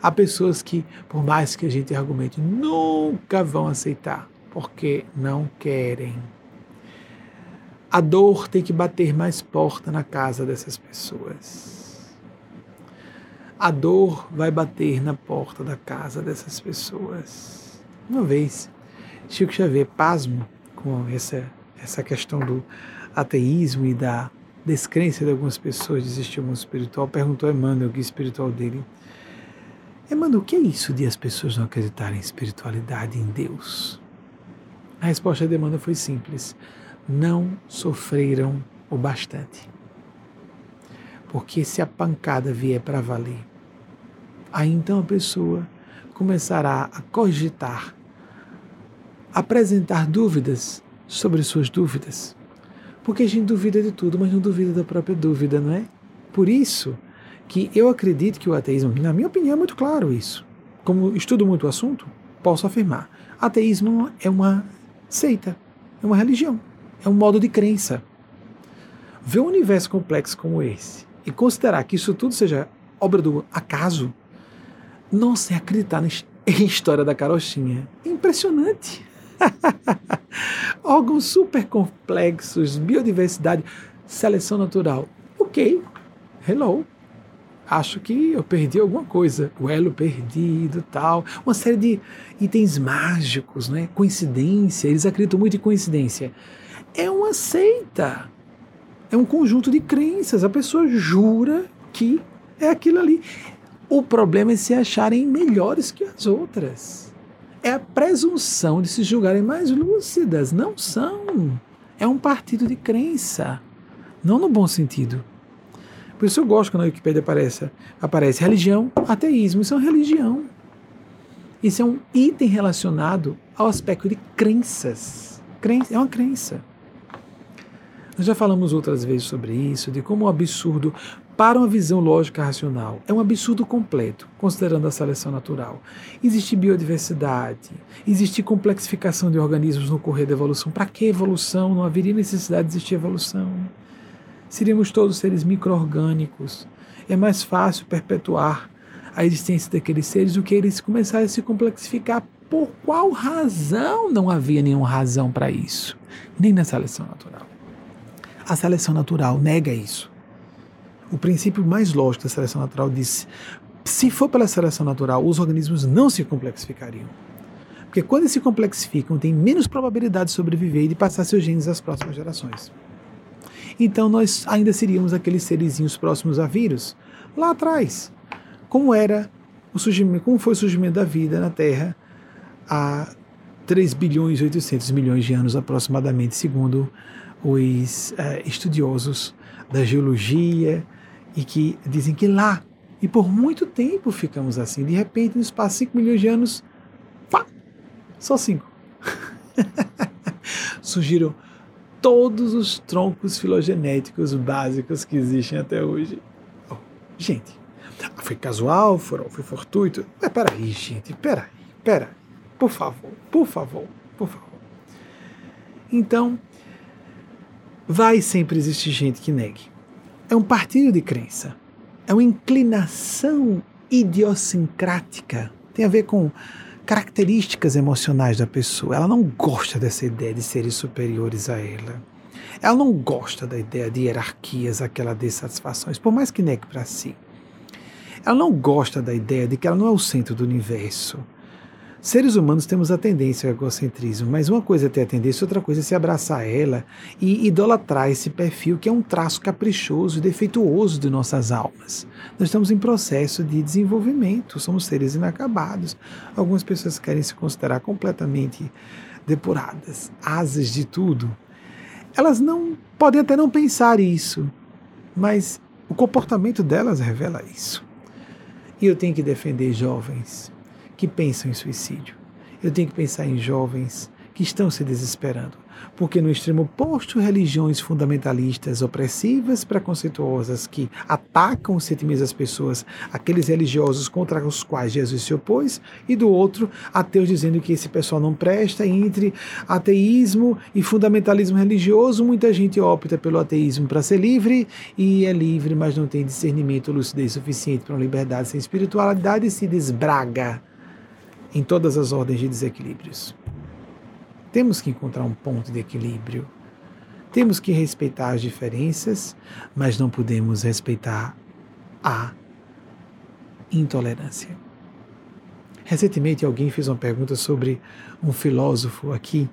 Há pessoas que, por mais que a gente argumente, nunca vão aceitar, porque não querem a dor tem que bater mais porta na casa dessas pessoas. A dor vai bater na porta da casa dessas pessoas. Uma vez, Chico Xavier, pasmo com essa, essa questão do ateísmo e da descrença de algumas pessoas de existir um mundo espiritual, perguntou a Emmanuel, o guia espiritual dele, Emmanuel, o que é isso de as pessoas não acreditarem em espiritualidade, em Deus? A resposta de Emmanuel foi simples não sofreram o bastante. Porque se a pancada vier para valer, aí então a pessoa começará a cogitar, apresentar dúvidas sobre suas dúvidas. Porque a gente duvida de tudo, mas não duvida da própria dúvida, não é? Por isso que eu acredito que o ateísmo, na minha opinião, é muito claro isso. Como estudo muito o assunto, posso afirmar: ateísmo é uma seita, é uma religião é um modo de crença. Ver um universo complexo como esse e considerar que isso tudo seja obra do acaso, não se acreditar na [laughs] história da carochinha. É impressionante. [laughs] Órgãos super complexos, biodiversidade, seleção natural. Ok, hello. Acho que eu perdi alguma coisa. O elo perdido, tal. Uma série de itens mágicos, né? Coincidência. Eles acreditam muito em coincidência é uma seita. É um conjunto de crenças. A pessoa jura que é aquilo ali. O problema é se acharem melhores que as outras. É a presunção de se julgarem mais lúcidas. Não são. É um partido de crença. Não no bom sentido. Por isso eu gosto quando a Wikipedia aparece, aparece religião, ateísmo. Isso é uma religião. Isso é um item relacionado ao aspecto de crenças. Crença, é uma crença. Nós já falamos outras vezes sobre isso, de como o absurdo, para uma visão lógica racional, é um absurdo completo, considerando a seleção natural. Existe biodiversidade, existe complexificação de organismos no correr da evolução. Para que evolução? Não haveria necessidade de existir evolução. Seríamos todos seres micro-orgânicos. É mais fácil perpetuar a existência daqueles seres do que eles começarem a se complexificar. Por qual razão não havia nenhuma razão para isso? Nem na seleção natural. A seleção natural nega isso. O princípio mais lógico da seleção natural diz: se for pela seleção natural, os organismos não se complexificariam. Porque quando se complexificam, tem menos probabilidade de sobreviver e de passar seus genes às próximas gerações. Então nós ainda seríamos aqueles serizinhos próximos a vírus, lá atrás. Como era o surgimento, como foi o surgimento da vida na Terra há 3 bilhões e 800 milhões de anos aproximadamente, segundo os uh, estudiosos da geologia e que dizem que lá, e por muito tempo ficamos assim, de repente, no espaço de 5 milhões de anos, pá, só 5. [laughs] Surgiram todos os troncos filogenéticos básicos que existem até hoje. Oh, gente, foi casual, foi, foi fortuito. Mas peraí, gente, peraí, peraí. Por favor, por favor, por favor. Então, vai sempre existir gente que negue. É um partido de crença. É uma inclinação idiosincrática. Tem a ver com características emocionais da pessoa. Ela não gosta dessa ideia de seres superiores a ela. Ela não gosta da ideia de hierarquias a que dê satisfações, por mais que negue para si. Ela não gosta da ideia de que ela não é o centro do universo. Seres humanos temos a tendência ao egocentrismo, mas uma coisa é ter a tendência, outra coisa é se abraçar a ela e idolatrar esse perfil que é um traço caprichoso e defeituoso de nossas almas. Nós estamos em processo de desenvolvimento, somos seres inacabados. Algumas pessoas querem se considerar completamente depuradas, asas de tudo. Elas não podem até não pensar isso, mas o comportamento delas revela isso. E eu tenho que defender jovens que pensam em suicídio. Eu tenho que pensar em jovens que estão se desesperando, porque no extremo oposto, religiões fundamentalistas, opressivas, preconceituosas, que atacam os sentimentos das pessoas, aqueles religiosos contra os quais Jesus se opôs, e do outro, ateus dizendo que esse pessoal não presta, entre ateísmo e fundamentalismo religioso, muita gente opta pelo ateísmo para ser livre, e é livre, mas não tem discernimento lucidez suficiente para uma liberdade sem espiritualidade e se desbraga em todas as ordens de desequilíbrios. Temos que encontrar um ponto de equilíbrio. Temos que respeitar as diferenças, mas não podemos respeitar a intolerância. Recentemente alguém fez uma pergunta sobre um filósofo aqui,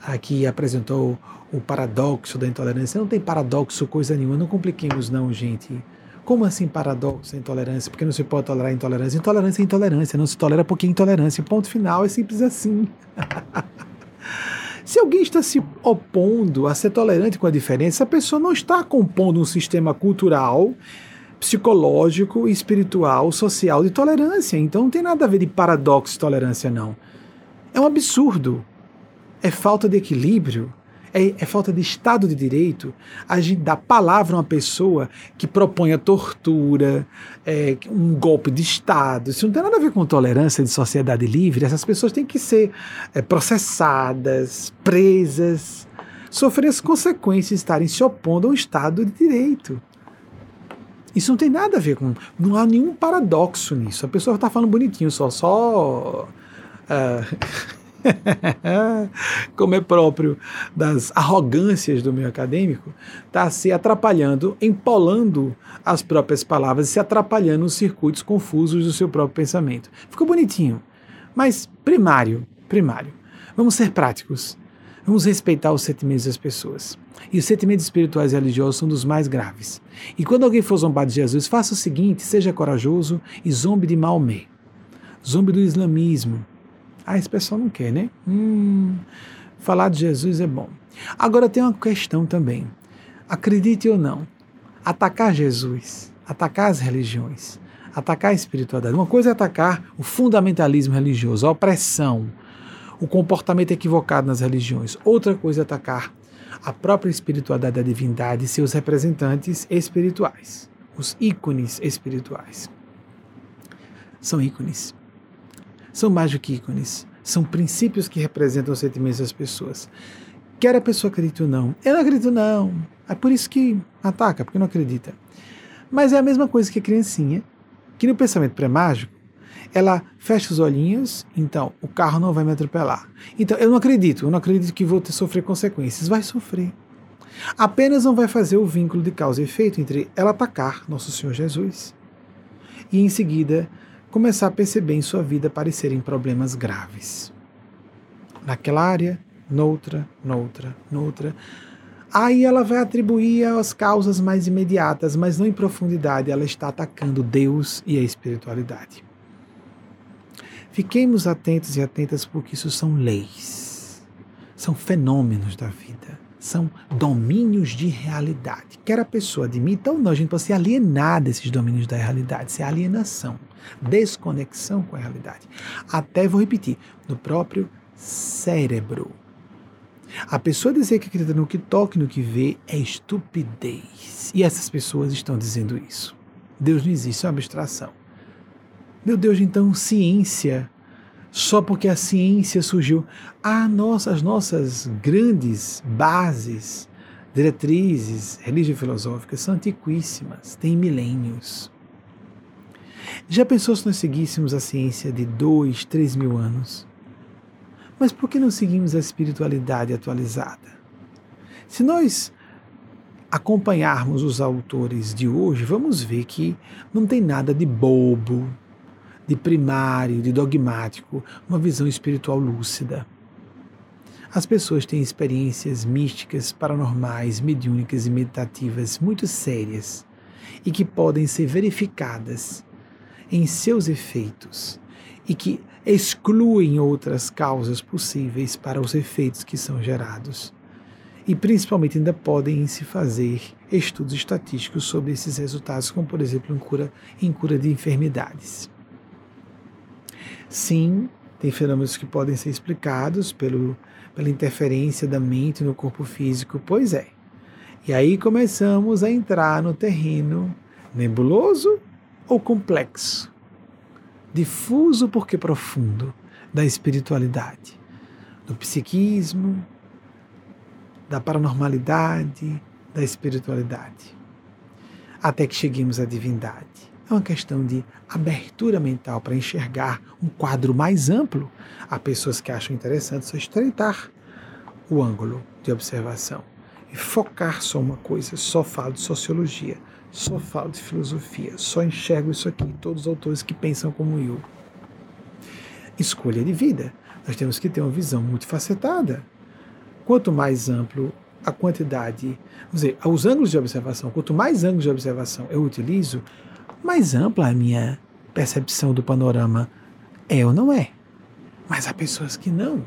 aqui apresentou o paradoxo da intolerância. Não tem paradoxo coisa nenhuma, não compliquemos não, gente. Como assim paradoxo da intolerância? Porque não se pode tolerar intolerância. Intolerância é intolerância, não se tolera porque é intolerância. Ponto final, é simples assim. [laughs] Se alguém está se opondo a ser tolerante com a diferença, a pessoa não está compondo um sistema cultural, psicológico, espiritual, social de tolerância. Então não tem nada a ver de paradoxo de tolerância, não. É um absurdo. É falta de equilíbrio. É, é, falta de Estado de Direito a gente dar palavra a uma pessoa que propõe a tortura, é, um golpe de Estado. Isso não tem nada a ver com tolerância de sociedade livre. Essas pessoas têm que ser é, processadas, presas, sofrer as consequências de estarem se opondo ao Estado de Direito. Isso não tem nada a ver com. Não há nenhum paradoxo nisso. A pessoa está falando bonitinho, só. só uh, [laughs] [laughs] como é próprio das arrogâncias do meio acadêmico, está se atrapalhando, empolando as próprias palavras e se atrapalhando nos circuitos confusos do seu próprio pensamento. Ficou bonitinho, mas primário, primário. Vamos ser práticos. Vamos respeitar os sentimentos das pessoas. E os sentimentos espirituais e religiosos são dos mais graves. E quando alguém for zombar de Jesus, faça o seguinte: seja corajoso e zombe de Maomé. Zombe do islamismo. Ah, esse pessoal não quer, né? Hum, falar de Jesus é bom. Agora tem uma questão também. Acredite ou não, atacar Jesus, atacar as religiões, atacar a espiritualidade. Uma coisa é atacar o fundamentalismo religioso, a opressão, o comportamento equivocado nas religiões. Outra coisa é atacar a própria espiritualidade da divindade e seus representantes espirituais, os ícones espirituais. São ícones. São mais do que ícones. São princípios que representam os sentimentos das pessoas. Quer a pessoa acredite ou não. Eu não acredito, não. É por isso que ataca, porque não acredita. Mas é a mesma coisa que a criancinha, que no pensamento pré-mágico, ela fecha os olhinhos, então o carro não vai me atropelar. Então eu não acredito, eu não acredito que vou ter, sofrer consequências. Vai sofrer. Apenas não vai fazer o vínculo de causa e efeito entre ela atacar Nosso Senhor Jesus e em seguida começar a perceber em sua vida aparecerem problemas graves. Naquela área, noutra, noutra, noutra. Aí ela vai atribuir as causas mais imediatas, mas não em profundidade, ela está atacando Deus e a espiritualidade. Fiquemos atentos e atentas porque isso são leis, são fenômenos da vida, são domínios de realidade. Quer a pessoa admita ou não, a gente pode se alienar desses domínios da realidade, é alienação, desconexão com a realidade. Até, vou repetir, no próprio cérebro. A pessoa dizer que acredita no que toca e no que vê é estupidez. E essas pessoas estão dizendo isso. Deus não existe, é uma abstração. Meu Deus, então ciência, só porque a ciência surgiu. Ah, nossa, as nossas grandes bases, diretrizes religio-filosóficas são antiquíssimas, têm milênios. Já pensou se nós seguíssemos a ciência de dois, três mil anos? Mas por que não seguimos a espiritualidade atualizada? Se nós acompanharmos os autores de hoje, vamos ver que não tem nada de bobo, de primário, de dogmático, uma visão espiritual lúcida. As pessoas têm experiências místicas, paranormais, mediúnicas e meditativas muito sérias e que podem ser verificadas em seus efeitos e que excluem outras causas possíveis para os efeitos que são gerados. E principalmente ainda podem se fazer estudos estatísticos sobre esses resultados, como por exemplo em cura, em cura de enfermidades. Sim, tem fenômenos que podem ser explicados pelo, pela interferência da mente no corpo físico, pois é. E aí começamos a entrar no terreno nebuloso ou complexo, difuso porque profundo da espiritualidade, do psiquismo, da paranormalidade, da espiritualidade, até que cheguemos à divindade. É uma questão de abertura mental para enxergar um quadro mais amplo. Há pessoas que acham interessante só estreitar o ângulo de observação e focar só uma coisa, só falo de sociologia, só falo de filosofia, só enxergo isso aqui, todos os autores que pensam como eu. Escolha de vida. Nós temos que ter uma visão multifacetada. Quanto mais amplo a quantidade, vamos dizer, os ângulos de observação, quanto mais ângulos de observação eu utilizo, mais ampla a minha percepção do panorama é ou não é. Mas há pessoas que não.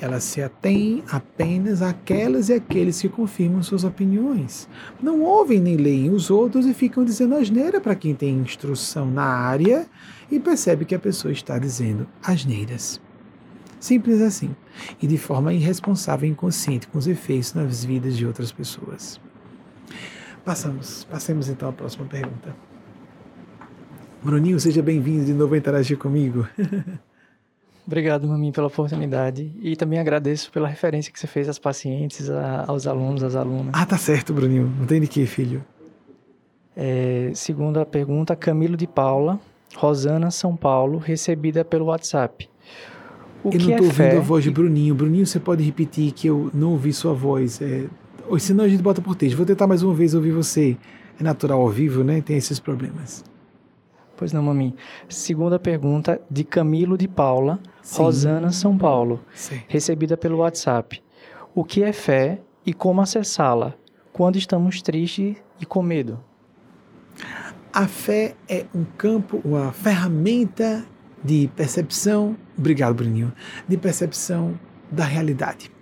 Elas se atêm apenas àquelas e aqueles que confirmam suas opiniões. Não ouvem nem leem os outros e ficam dizendo asneira para quem tem instrução na área e percebe que a pessoa está dizendo asneiras. Simples assim. E de forma irresponsável e inconsciente com os efeitos nas vidas de outras pessoas. Passamos. Passemos então à próxima pergunta. Bruninho, seja bem-vindo de novo a interagir comigo. [laughs] Obrigado, Mami, pela oportunidade. E também agradeço pela referência que você fez às pacientes, a, aos alunos, às alunas. Ah, tá certo, Bruninho. Não tem de que, filho. É, segunda pergunta, Camilo de Paula, Rosana, São Paulo, recebida pelo WhatsApp. O eu não estou é ouvindo fé? a voz de Bruninho. Bruninho, você pode repetir que eu não ouvi sua voz. É... Ou senão a gente bota por texto. Vou tentar mais uma vez ouvir você. É natural ao vivo, né? Tem esses problemas. Pois não, mami. Segunda pergunta de Camilo de Paula, Sim. Rosana, São Paulo. Sim. Recebida pelo WhatsApp. O que é fé e como acessá-la quando estamos tristes e com medo? A fé é um campo, uma ferramenta de percepção, obrigado Bruninho, de percepção da realidade.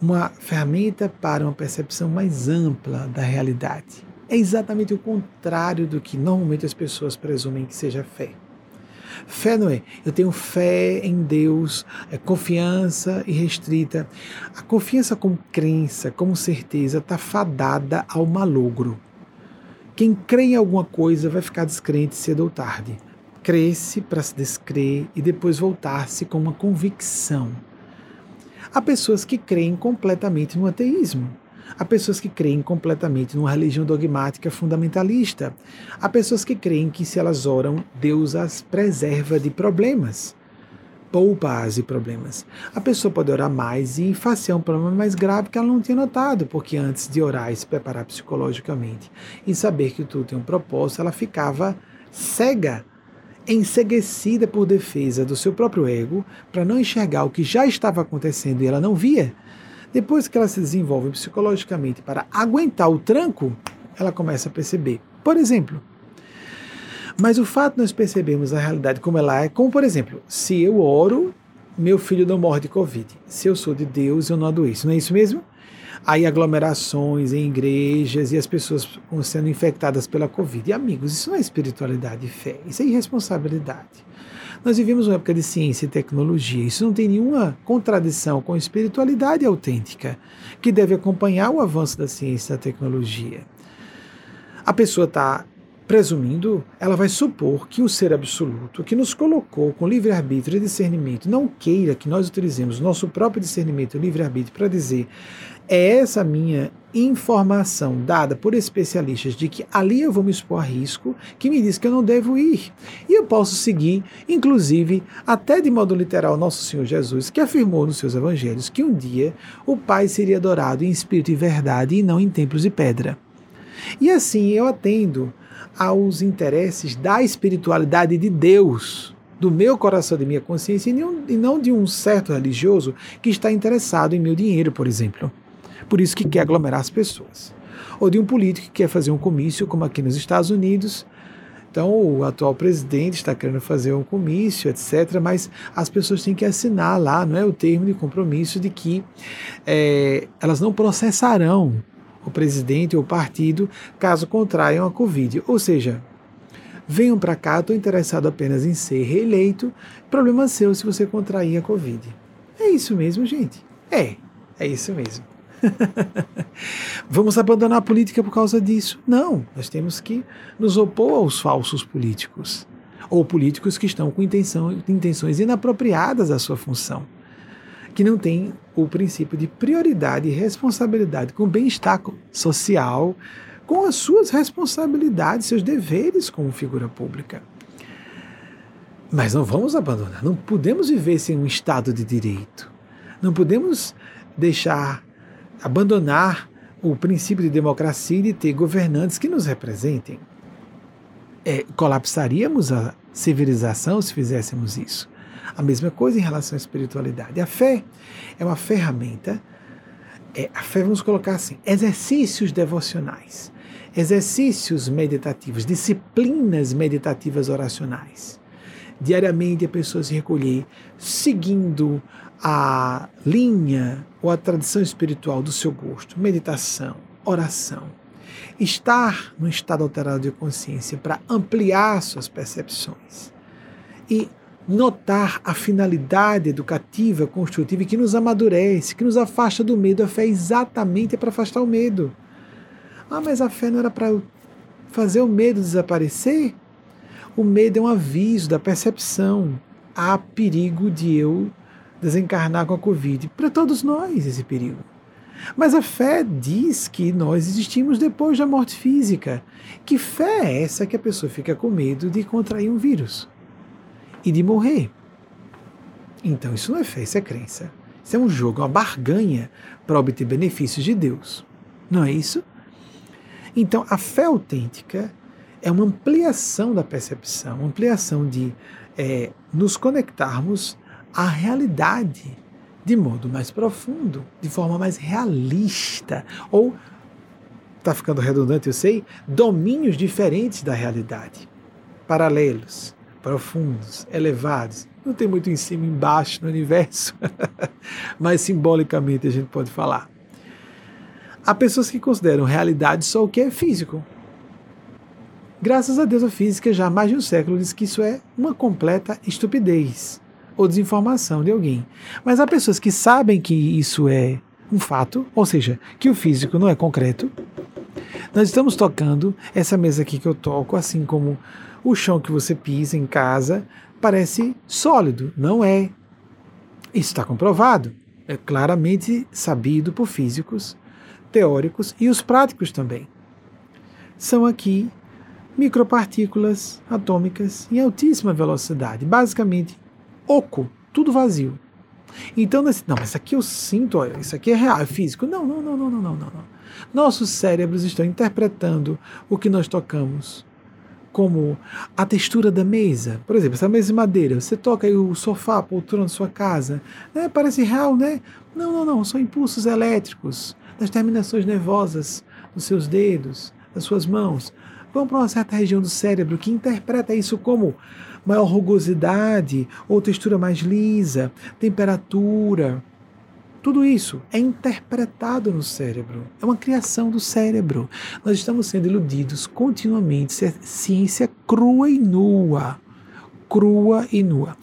Uma ferramenta para uma percepção mais ampla da realidade. É exatamente o contrário do que normalmente as pessoas presumem que seja fé. Fé não é, eu tenho fé em Deus, é confiança irrestrita. A confiança como crença, como certeza, está fadada ao malogro. Quem crê em alguma coisa vai ficar descrente cedo ou tarde. Cresce para se descrer e depois voltar-se com uma convicção. Há pessoas que creem completamente no ateísmo. Há pessoas que creem completamente numa religião dogmática fundamentalista. Há pessoas que creem que se elas oram, Deus as preserva de problemas. Poupa-as de problemas. A pessoa pode orar mais e fazer um problema mais grave que ela não tinha notado, porque antes de orar e se preparar psicologicamente e saber que tudo tem um propósito, ela ficava cega enseguecida por defesa do seu próprio ego, para não enxergar o que já estava acontecendo e ela não via, depois que ela se desenvolve psicologicamente para aguentar o tranco, ela começa a perceber. Por exemplo, mas o fato de nós percebermos a realidade como ela é, como por exemplo, se eu oro, meu filho não morre de Covid. Se eu sou de Deus, eu não adoeço. Não é isso mesmo? Aí aglomerações em igrejas e as pessoas sendo infectadas pela Covid. E amigos, isso não é espiritualidade e fé, isso é irresponsabilidade. Nós vivemos uma época de ciência e tecnologia. Isso não tem nenhuma contradição com a espiritualidade autêntica, que deve acompanhar o avanço da ciência e da tecnologia. A pessoa está presumindo, ela vai supor que o ser absoluto, que nos colocou com livre-arbítrio e discernimento, não queira que nós utilizemos nosso próprio discernimento e livre-arbítrio para dizer é essa minha informação dada por especialistas de que ali eu vou me expor a risco, que me diz que eu não devo ir. E eu posso seguir, inclusive, até de modo literal, nosso Senhor Jesus, que afirmou nos seus evangelhos que um dia o Pai seria adorado em espírito e verdade e não em templos de pedra. E assim eu atendo aos interesses da espiritualidade de Deus, do meu coração, de minha consciência, e não de um certo religioso que está interessado em meu dinheiro, por exemplo por isso que quer aglomerar as pessoas. Ou de um político que quer fazer um comício, como aqui nos Estados Unidos. Então, o atual presidente está querendo fazer um comício, etc., mas as pessoas têm que assinar lá, não é o termo de compromisso de que é, elas não processarão o presidente ou partido caso contraiam a Covid. Ou seja, venham para cá, estou interessado apenas em ser reeleito, problema seu se você contrair a Covid. É isso mesmo, gente. É, é isso mesmo. [laughs] Vamos abandonar a política por causa disso? Não, nós temos que nos opor aos falsos políticos ou políticos que estão com intenção, intenções inapropriadas à sua função, que não têm o princípio de prioridade e responsabilidade com o bem-estar social, com as suas responsabilidades, seus deveres como figura pública. Mas não vamos abandonar, não podemos viver sem um Estado de direito. Não podemos deixar abandonar o princípio de democracia e de ter governantes que nos representem. É, colapsaríamos a civilização se fizéssemos isso. A mesma coisa em relação à espiritualidade. A fé é uma ferramenta, é, a fé, vamos colocar assim, exercícios devocionais, exercícios meditativos, disciplinas meditativas oracionais. Diariamente a pessoa se recolher seguindo a linha ou a tradição espiritual do seu gosto, meditação, oração, estar no estado alterado de consciência para ampliar suas percepções e notar a finalidade educativa, construtiva que nos amadurece, que nos afasta do medo. A fé é exatamente para afastar o medo. Ah, mas a fé não era para fazer o medo desaparecer? O medo é um aviso da percepção. Há perigo de eu desencarnar com a Covid. Para todos nós, esse perigo. Mas a fé diz que nós existimos depois da morte física. Que fé é essa que a pessoa fica com medo de contrair um vírus e de morrer? Então, isso não é fé, isso é crença. Isso é um jogo, uma barganha para obter benefícios de Deus. Não é isso? Então, a fé autêntica é uma ampliação da percepção, uma ampliação de é, nos conectarmos a realidade de modo mais profundo, de forma mais realista, ou, está ficando redundante, eu sei, domínios diferentes da realidade, paralelos, profundos, elevados. Não tem muito em cima e embaixo no universo, [laughs] mas simbolicamente a gente pode falar. Há pessoas que consideram realidade só o que é físico. Graças a Deus, a física já há mais de um século diz que isso é uma completa estupidez ou desinformação de alguém. Mas há pessoas que sabem que isso é um fato, ou seja, que o físico não é concreto. Nós estamos tocando essa mesa aqui que eu toco, assim como o chão que você pisa em casa, parece sólido. Não é. Isso está comprovado. É claramente sabido por físicos, teóricos e os práticos também. São aqui micropartículas atômicas em altíssima velocidade, basicamente oco, tudo vazio. Então, nesse, não, mas aqui eu sinto, isso aqui é real, é físico. Não, não, não, não, não, não, não. Nossos cérebros estão interpretando o que nós tocamos como a textura da mesa. Por exemplo, essa mesa de madeira, você toca aí o sofá, a poltrona da sua casa, né? parece real, né? Não, não, não, são impulsos elétricos das terminações nervosas dos seus dedos, das suas mãos vão para uma certa região do cérebro que interpreta isso como maior rugosidade ou textura mais lisa, temperatura. Tudo isso é interpretado no cérebro. É uma criação do cérebro. Nós estamos sendo iludidos continuamente. É ciência crua e nua. Crua e nua.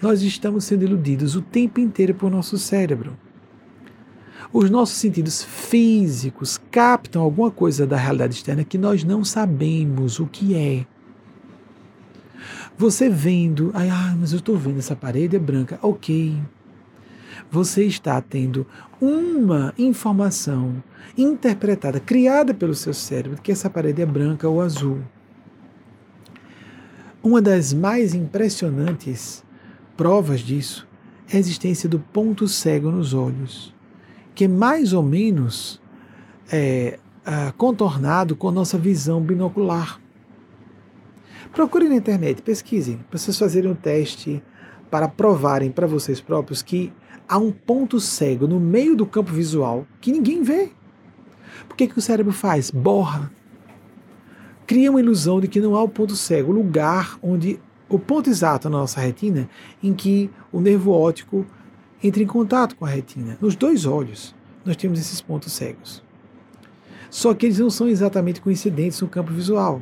Nós estamos sendo iludidos o tempo inteiro por nosso cérebro os nossos sentidos físicos captam alguma coisa da realidade externa que nós não sabemos o que é. Você vendo, ah, mas eu estou vendo essa parede é branca, ok. Você está tendo uma informação interpretada, criada pelo seu cérebro, que essa parede é branca ou azul. Uma das mais impressionantes provas disso é a existência do ponto cego nos olhos que é mais ou menos é, é, contornado com a nossa visão binocular. Procure na internet, pesquisem, para vocês fazerem um teste para provarem para vocês próprios que há um ponto cego no meio do campo visual que ninguém vê. Por que, que o cérebro faz? Borra. Cria uma ilusão de que não há o ponto cego, o lugar onde o ponto exato na nossa retina em que o nervo óptico entra em contato com a retina. Nos dois olhos, nós temos esses pontos cegos. Só que eles não são exatamente coincidentes no campo visual.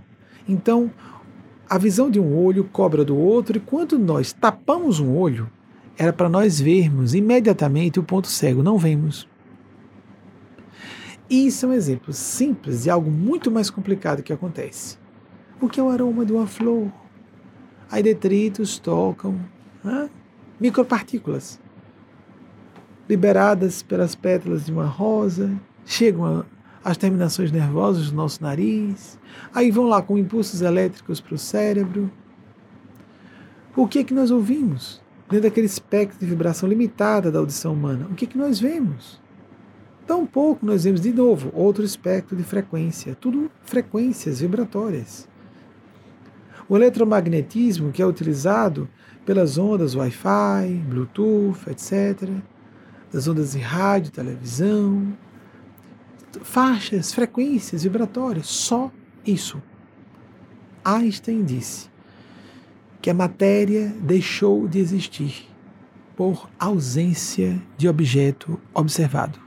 Então, a visão de um olho cobra do outro, e quando nós tapamos um olho, era para nós vermos imediatamente o ponto cego, não vemos. Isso é um exemplo simples de algo muito mais complicado que acontece. O que é o aroma de uma flor? Aí detritos tocam micropartículas liberadas pelas pétalas de uma rosa, chegam às terminações nervosas do nosso nariz, aí vão lá com impulsos elétricos para o cérebro. O que é que nós ouvimos? Dentro daquele espectro de vibração limitada da audição humana, o que que nós vemos? Tão pouco nós vemos de novo outro espectro de frequência, tudo frequências vibratórias. O eletromagnetismo que é utilizado pelas ondas Wi-Fi, Bluetooth, etc., das ondas de rádio, televisão, faixas, frequências vibratórias, só isso. Einstein disse que a matéria deixou de existir por ausência de objeto observado.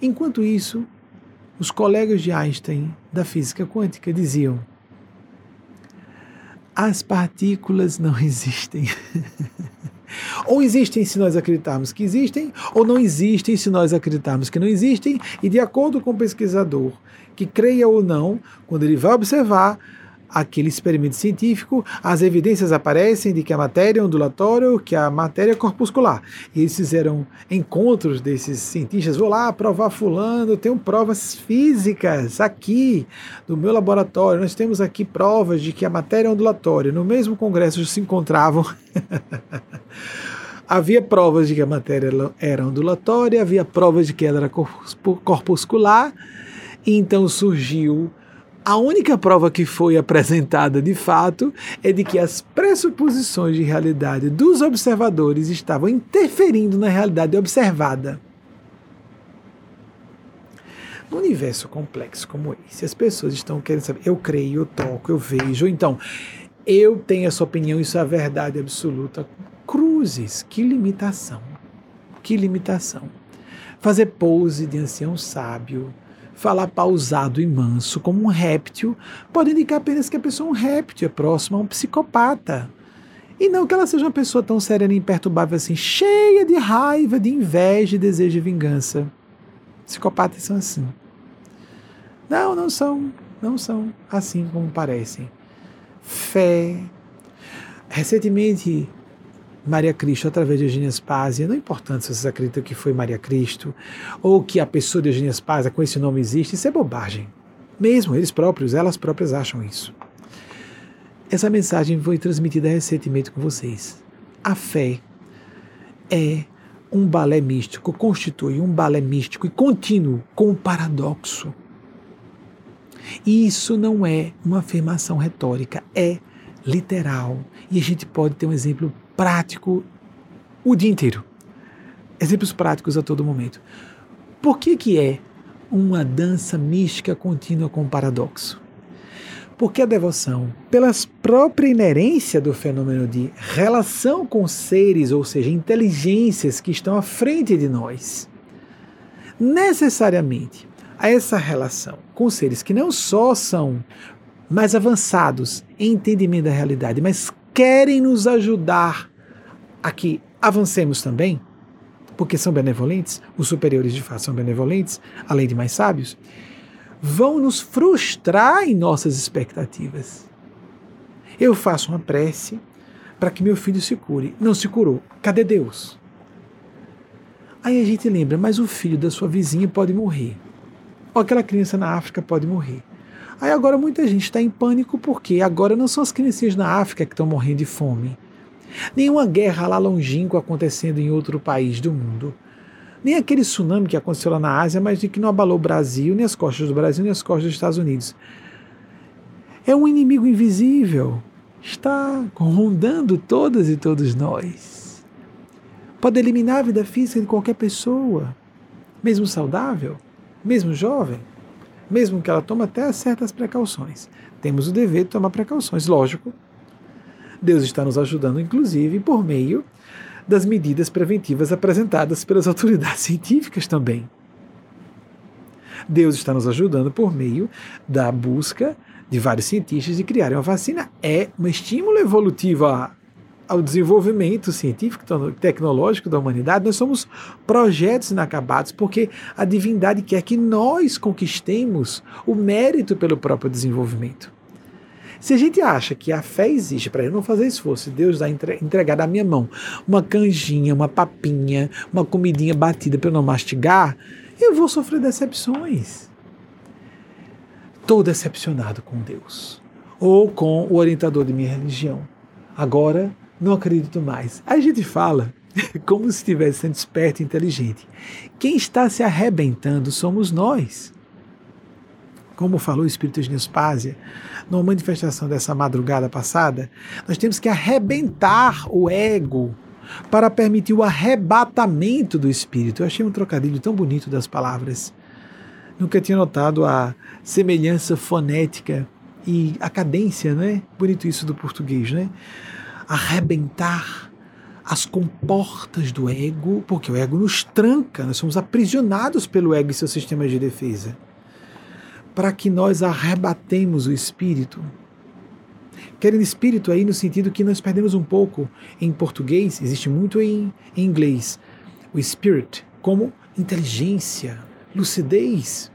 Enquanto isso, os colegas de Einstein da física quântica diziam: as partículas não [laughs] existem. Ou existem se nós acreditarmos que existem, ou não existem se nós acreditarmos que não existem, e de acordo com o pesquisador, que creia ou não, quando ele vai observar aquele experimento científico, as evidências aparecem de que a matéria é ondulatória, que a matéria é corpuscular. E eles fizeram encontros desses cientistas, vou lá provar fulano, eu tenho provas físicas aqui no meu laboratório, nós temos aqui provas de que a matéria é ondulatória. No mesmo congresso se encontravam [laughs] havia provas de que a matéria era ondulatória, havia provas de que ela era corpuscular, e então surgiu A única prova que foi apresentada de fato é de que as pressuposições de realidade dos observadores estavam interferindo na realidade observada. No universo complexo como esse, as pessoas estão querendo saber, eu creio, eu toco, eu vejo, então eu tenho essa opinião, isso é a verdade absoluta. Cruzes, que limitação, que limitação. Fazer pose de ancião sábio, falar pausado e manso como um réptil pode indicar apenas que a pessoa é um réptil, é próxima a um psicopata. E não que ela seja uma pessoa tão serena e imperturbável assim, cheia de raiva, de inveja e desejo de vingança. Psicopatas são assim. Não, não são, não são assim como parecem. Fé. Recentemente, Maria Cristo através de Eugênia Spazia, não importante se vocês acreditam que foi Maria Cristo ou que a pessoa de Eugênia Spazia com esse nome existe, isso é bobagem. Mesmo eles próprios, elas próprias acham isso. Essa mensagem foi transmitida recentemente com vocês. A fé é um balé místico, constitui um balé místico e contínuo com o paradoxo. E isso não é uma afirmação retórica, é literal. E a gente pode ter um exemplo prático o dia inteiro. Exemplos práticos a todo momento. Por que, que é uma dança mística contínua com paradoxo? Porque a devoção, pela própria inerência do fenômeno de relação com seres, ou seja, inteligências que estão à frente de nós, necessariamente a essa relação com seres que não só são mais avançados em entendimento da realidade, mas querem nos ajudar a que avancemos também, porque são benevolentes, os superiores de fato são benevolentes, além de mais sábios, vão nos frustrar em nossas expectativas. Eu faço uma prece para que meu filho se cure. Não se curou. Cadê Deus? Aí a gente lembra, mas o filho da sua vizinha pode morrer. Ou aquela criança na África pode morrer. Aí agora muita gente está em pânico porque agora não são as criancinhas na África que estão morrendo de fome. Nenhuma guerra lá longínqua acontecendo em outro país do mundo. Nem aquele tsunami que aconteceu lá na Ásia, mas de que não abalou o Brasil, nem as costas do Brasil, nem as costas dos Estados Unidos. É um inimigo invisível. Está rondando todas e todos nós. Pode eliminar a vida física de qualquer pessoa, mesmo saudável, mesmo jovem mesmo que ela tome até certas precauções. Temos o dever de tomar precauções, lógico. Deus está nos ajudando, inclusive, por meio das medidas preventivas apresentadas pelas [laughs] autoridades científicas também. Deus está nos ajudando por meio da busca de vários cientistas de criarem uma vacina. É um estímulo evolutivo ao desenvolvimento científico, tecnológico da humanidade, nós somos projetos inacabados, porque a divindade quer que nós conquistemos o mérito pelo próprio desenvolvimento. Se a gente acha que a fé existe para eu não fazer esforço, Deus dá entregar da minha mão uma canjinha, uma papinha, uma comidinha batida para eu não mastigar, eu vou sofrer decepções. Estou decepcionado com Deus ou com o orientador de minha religião. Agora não acredito mais. A gente fala [laughs] como se estivesse sendo esperto e inteligente. Quem está se arrebentando somos nós. Como falou o Espírito de Nespásia, numa manifestação dessa madrugada passada, nós temos que arrebentar o ego para permitir o arrebatamento do espírito. Eu achei um trocadilho tão bonito das palavras. Nunca tinha notado a semelhança fonética e a cadência, né? Bonito isso do português, né? arrebentar as comportas do ego, porque o ego nos tranca, nós somos aprisionados pelo ego e seu sistema de defesa, para que nós arrebatemos o espírito. Querendo espírito aí no sentido que nós perdemos um pouco em português, existe muito em, em inglês, o spirit, como inteligência, lucidez.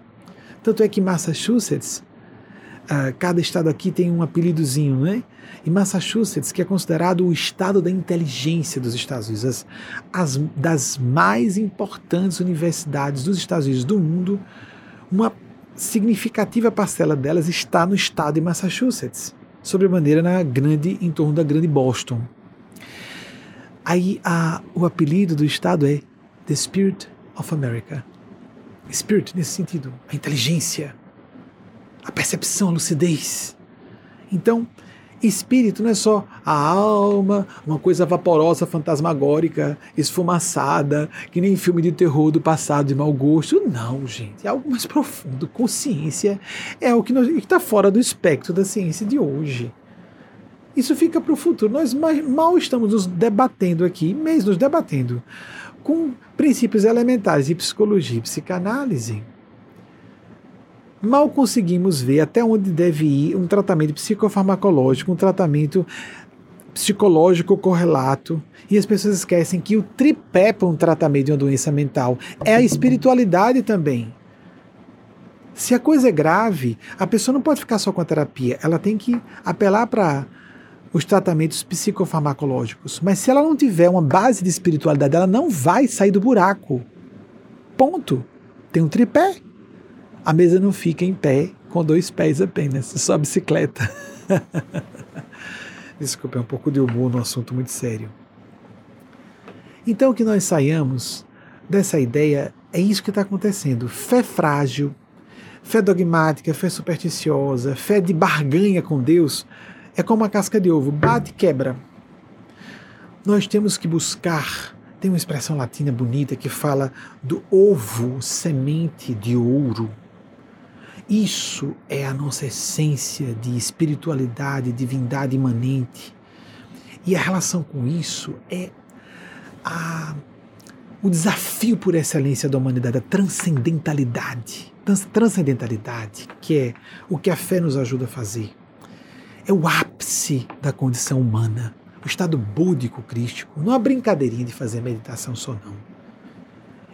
Tanto é que Massachusetts, uh, cada estado aqui tem um apelidozinho, né? E Massachusetts, que é considerado o estado da inteligência dos Estados Unidos, as, as, das mais importantes universidades dos Estados Unidos do mundo, uma significativa parcela delas está no estado de Massachusetts, sobremaneira na grande, em torno da grande Boston. Aí a, o apelido do estado é The Spirit of America. Spirit nesse sentido, a inteligência. a percepção, a lucidez. Então, espírito não é só a alma, uma coisa vaporosa, fantasmagórica, esfumaçada, que nem filme de terror do passado de mau gosto. Não, gente, é algo mais profundo. Consciência é o que está fora do espectro da ciência de hoje. Isso fica para o futuro. Nós mal estamos nos debatendo aqui, mesmo nos debatendo, com princípios elementares de psicologia e psicanálise. Mal conseguimos ver até onde deve ir um tratamento psicofarmacológico, um tratamento psicológico correlato, e as pessoas esquecem que o tripé para um tratamento de uma doença mental é a espiritualidade também. Se a coisa é grave, a pessoa não pode ficar só com a terapia, ela tem que apelar para os tratamentos psicofarmacológicos. Mas se ela não tiver uma base de espiritualidade, ela não vai sair do buraco. Ponto. Tem um tripé. A mesa não fica em pé com dois pés apenas, só bicicleta. [laughs] Desculpa, é um pouco de humor no assunto muito sério. Então, que nós saiamos dessa ideia é isso que está acontecendo. Fé frágil, fé dogmática, fé supersticiosa, fé de barganha com Deus é como a casca de ovo, bate e quebra. Nós temos que buscar. Tem uma expressão latina bonita que fala do ovo semente de ouro. Isso é a nossa essência de espiritualidade, divindade imanente. E a relação com isso é a, o desafio por excelência da humanidade, a transcendentalidade. Transcendentalidade, que é o que a fé nos ajuda a fazer é o ápice da condição humana, o estado búdico crístico. Não é uma brincadeirinha de fazer meditação só, não.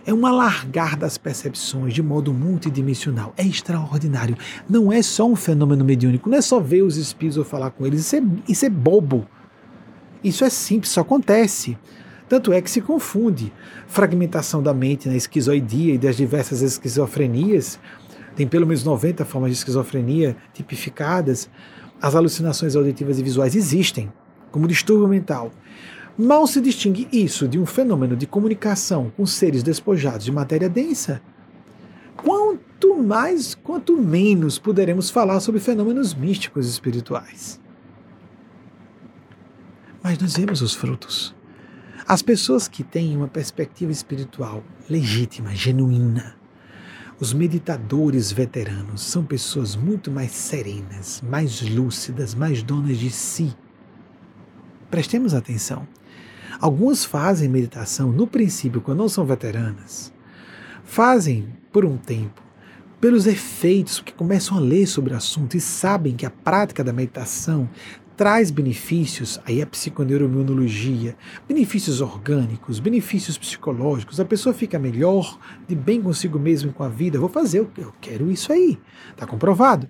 É um alargar das percepções de modo multidimensional. É extraordinário. Não é só um fenômeno mediúnico, não é só ver os espíritos ou falar com eles. Isso é, isso é bobo. Isso é simples, isso acontece. Tanto é que se confunde fragmentação da mente na esquizoidia e das diversas esquizofrenias. Tem pelo menos 90 formas de esquizofrenia tipificadas. As alucinações auditivas e visuais existem como distúrbio mental. Mal se distingue isso de um fenômeno de comunicação com seres despojados de matéria densa. Quanto mais, quanto menos poderemos falar sobre fenômenos místicos espirituais. Mas nós vemos os frutos. As pessoas que têm uma perspectiva espiritual legítima, genuína, os meditadores veteranos são pessoas muito mais serenas, mais lúcidas, mais donas de si. Prestemos atenção. Alguns fazem meditação no princípio, quando não são veteranas. Fazem por um tempo, pelos efeitos, que começam a ler sobre o assunto e sabem que a prática da meditação traz benefícios, aí a psiconeuroimunologia, benefícios orgânicos, benefícios psicológicos, a pessoa fica melhor, de bem consigo mesmo com a vida, vou fazer, eu quero isso aí, está comprovado.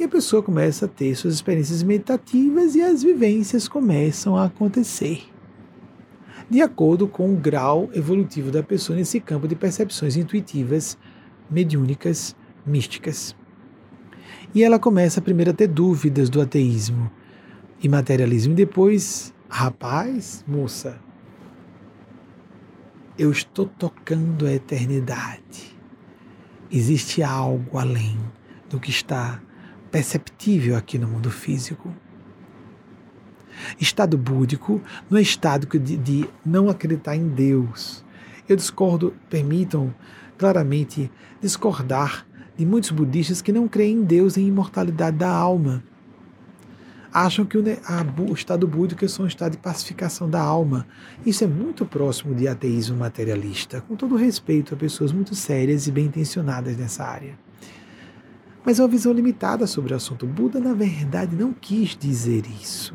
E a pessoa começa a ter suas experiências meditativas e as vivências começam a acontecer. De acordo com o grau evolutivo da pessoa nesse campo de percepções intuitivas, mediúnicas, místicas. E ela começa primeiro a ter dúvidas do ateísmo e materialismo. E depois, rapaz, moça, eu estou tocando a eternidade. Existe algo além do que está perceptível aqui no mundo físico. Estado búdico não é estado de, de não acreditar em Deus. Eu discordo, permitam claramente discordar de muitos budistas que não creem em Deus e em imortalidade da alma acham que o, o estado búdico é só um estado de pacificação da alma. Isso é muito próximo de ateísmo materialista, com todo respeito a pessoas muito sérias e bem intencionadas nessa área. Mas é uma visão limitada sobre o assunto. Buda, na verdade, não quis dizer isso.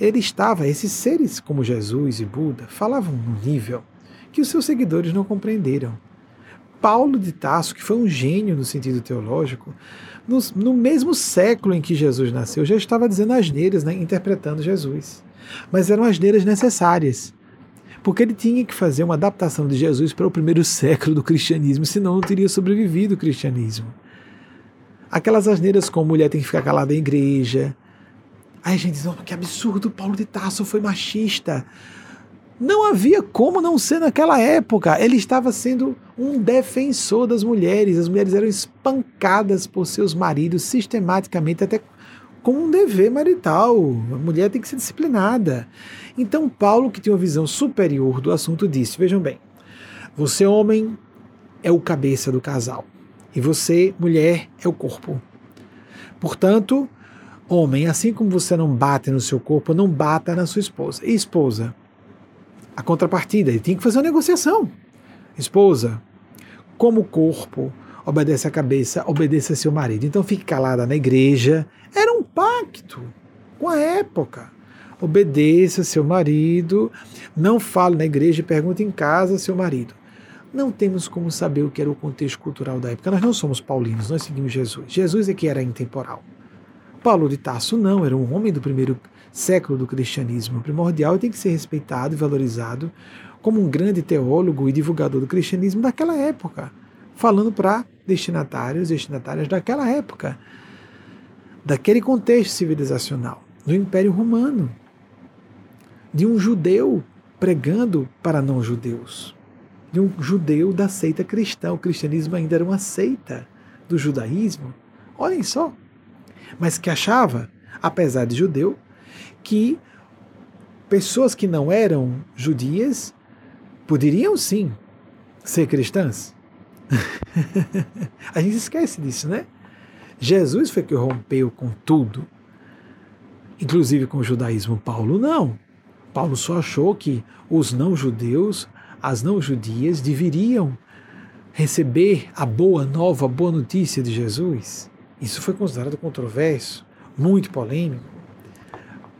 Ele estava, esses seres como Jesus e Buda, falavam num nível que os seus seguidores não compreenderam. Paulo de Tasso, que foi um gênio no sentido teológico, no, no mesmo século em que Jesus nasceu, já estava dizendo asneiras, né, interpretando Jesus. Mas eram asneiras necessárias, porque ele tinha que fazer uma adaptação de Jesus para o primeiro século do cristianismo, senão não teria sobrevivido o cristianismo. Aquelas asneiras como mulher tem que ficar calada em igreja. Aí a gente diz, oh, que absurdo, Paulo de Tarso foi machista. Não havia como não ser naquela época. Ele estava sendo um defensor das mulheres. As mulheres eram espancadas por seus maridos sistematicamente, até como um dever marital. A mulher tem que ser disciplinada. Então, Paulo, que tinha uma visão superior do assunto, disse: Vejam bem, você, homem, é o cabeça do casal, e você, mulher, é o corpo. Portanto, homem, assim como você não bate no seu corpo, não bata na sua esposa. E esposa? A contrapartida, ele tem que fazer uma negociação. Esposa, como o corpo obedece à cabeça, obedeça a seu marido. Então fique calada na igreja. Era um pacto com a época. Obedeça seu marido, não fale na igreja e pergunte em casa seu marido. Não temos como saber o que era o contexto cultural da época. Nós não somos paulinos, nós seguimos Jesus. Jesus é que era intemporal. Paulo de Tarso não, era um homem do primeiro século do cristianismo primordial e tem que ser respeitado e valorizado como um grande teólogo e divulgador do cristianismo daquela época, falando para destinatários e destinatárias daquela época, daquele contexto civilizacional, do Império Romano, de um judeu pregando para não judeus, de um judeu da seita cristã. O cristianismo ainda era uma seita do judaísmo. Olhem só, mas que achava, apesar de judeu, que pessoas que não eram judias poderiam sim ser cristãs. [laughs] a gente esquece disso, né? Jesus foi que rompeu com tudo, inclusive com o judaísmo. Paulo não. Paulo só achou que os não-judeus, as não-judias, deveriam receber a boa nova, a boa notícia de Jesus. Isso foi considerado controverso, muito polêmico.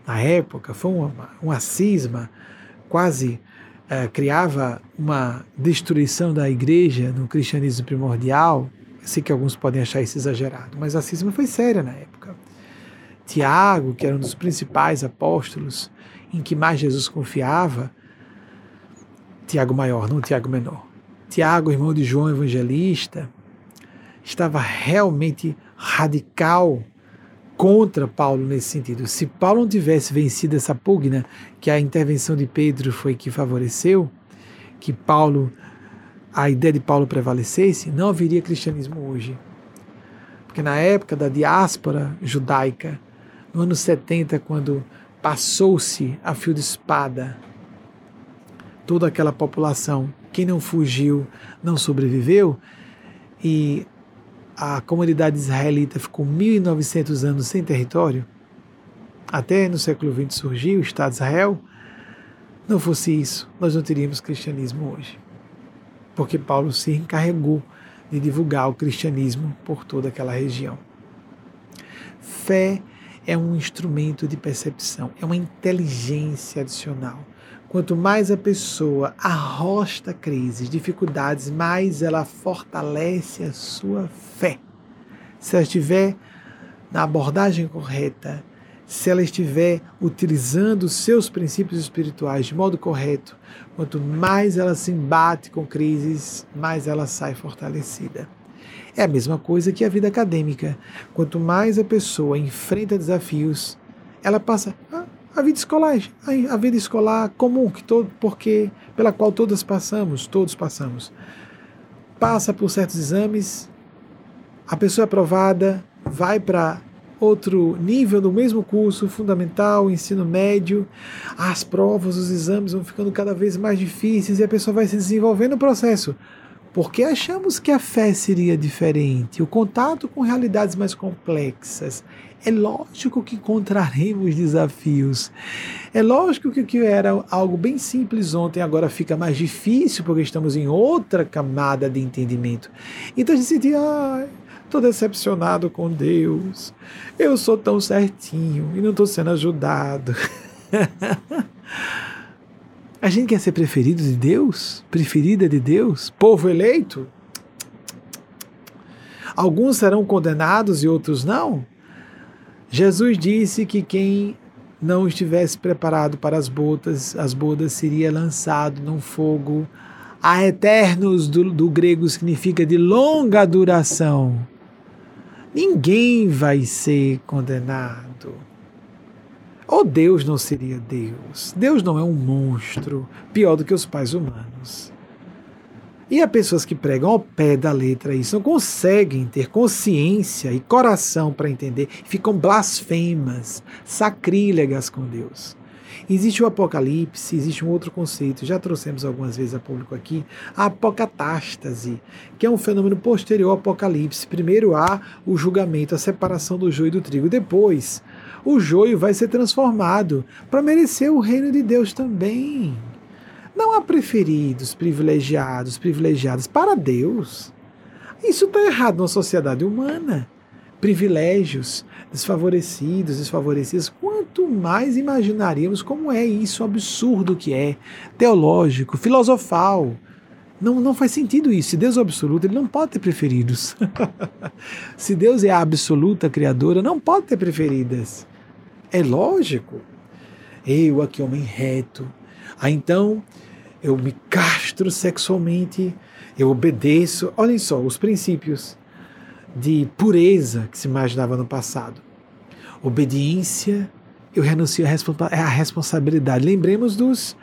Na época, foi uma, uma cisma, quase é, criava uma destruição da igreja no cristianismo primordial. Sei que alguns podem achar isso exagerado, mas a cisma foi séria na época. Tiago, que era um dos principais apóstolos em que mais Jesus confiava, Tiago maior, não Tiago menor. Tiago, irmão de João Evangelista, estava realmente radical contra Paulo nesse sentido. Se Paulo não tivesse vencido essa pugna, que a intervenção de Pedro foi que favoreceu, que Paulo, a ideia de Paulo prevalecesse, não haveria cristianismo hoje. Porque na época da diáspora judaica, no ano 70, quando passou-se a fio de espada toda aquela população, quem não fugiu não sobreviveu, e a comunidade israelita ficou 1900 anos sem território, até no século XX surgiu o Estado de Israel, não fosse isso, nós não teríamos cristianismo hoje. Porque Paulo se encarregou de divulgar o cristianismo por toda aquela região. Fé é um instrumento de percepção, é uma inteligência adicional Quanto mais a pessoa arrosta crises, dificuldades, mais ela fortalece a sua fé. Se ela estiver na abordagem correta, se ela estiver utilizando seus princípios espirituais de modo correto, quanto mais ela se embate com crises, mais ela sai fortalecida. É a mesma coisa que a vida acadêmica. Quanto mais a pessoa enfrenta desafios, ela passa. Ah, a vida escolar, a vida escolar comum que todo, porque pela qual todas passamos, todos passamos. Passa por certos exames, a pessoa é aprovada, vai para outro nível do mesmo curso, fundamental, ensino médio, as provas, os exames vão ficando cada vez mais difíceis e a pessoa vai se desenvolvendo no processo. Porque achamos que a fé seria diferente, o contato com realidades mais complexas, é lógico que encontraremos desafios. É lógico que o que era algo bem simples ontem agora fica mais difícil porque estamos em outra camada de entendimento. Então a gente sentia, ah, estou decepcionado com Deus. Eu sou tão certinho e não estou sendo ajudado. [laughs] a gente quer ser preferido de Deus? Preferida de Deus? Povo eleito? Alguns serão condenados e outros não? Jesus disse que quem não estivesse preparado para as bodas, as bodas seria lançado num fogo a eternos do, do grego significa de longa duração. Ninguém vai ser condenado. Ou Deus não seria Deus? Deus não é um monstro pior do que os pais humanos. E há pessoas que pregam ao pé da letra isso, não conseguem ter consciência e coração para entender, ficam blasfemas, sacrílegas com Deus. Existe o apocalipse, existe um outro conceito, já trouxemos algumas vezes a público aqui, a apocatástase, que é um fenômeno posterior ao apocalipse. Primeiro há o julgamento, a separação do joio e do trigo, depois o joio vai ser transformado para merecer o reino de Deus também. Não há preferidos, privilegiados, privilegiados para Deus. Isso está errado na sociedade humana. Privilégios, desfavorecidos, desfavorecidos. Quanto mais imaginaríamos como é isso absurdo que é, teológico, filosofal. Não, não faz sentido isso. Se Deus é absoluto, ele não pode ter preferidos. [laughs] Se Deus é a absoluta criadora, não pode ter preferidas. É lógico. Eu aqui, homem reto. Ah, então eu me castro sexualmente, eu obedeço. Olhem só, os princípios de pureza que se imaginava no passado. Obediência, eu renuncio à responsabilidade. Lembremos dos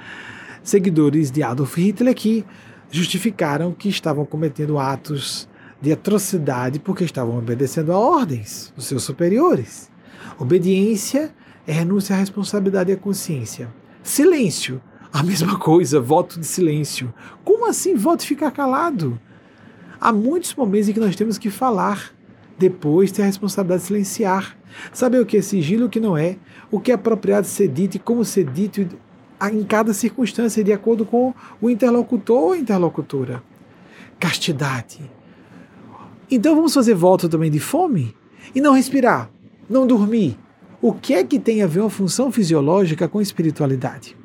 seguidores de Adolf Hitler que justificaram que estavam cometendo atos de atrocidade porque estavam obedecendo a ordens dos seus superiores. Obediência é renúncia à responsabilidade e à consciência. Silêncio, a mesma coisa, voto de silêncio. Como assim voto ficar calado? Há muitos momentos em que nós temos que falar, depois ter a responsabilidade de silenciar. Saber o que é sigilo e o que não é, o que é apropriado ser dito e como ser dito em cada circunstância, de acordo com o interlocutor ou interlocutora. Castidade. Então vamos fazer voto também de fome? E não respirar, não dormir, o que é que tem a ver uma função fisiológica com espiritualidade?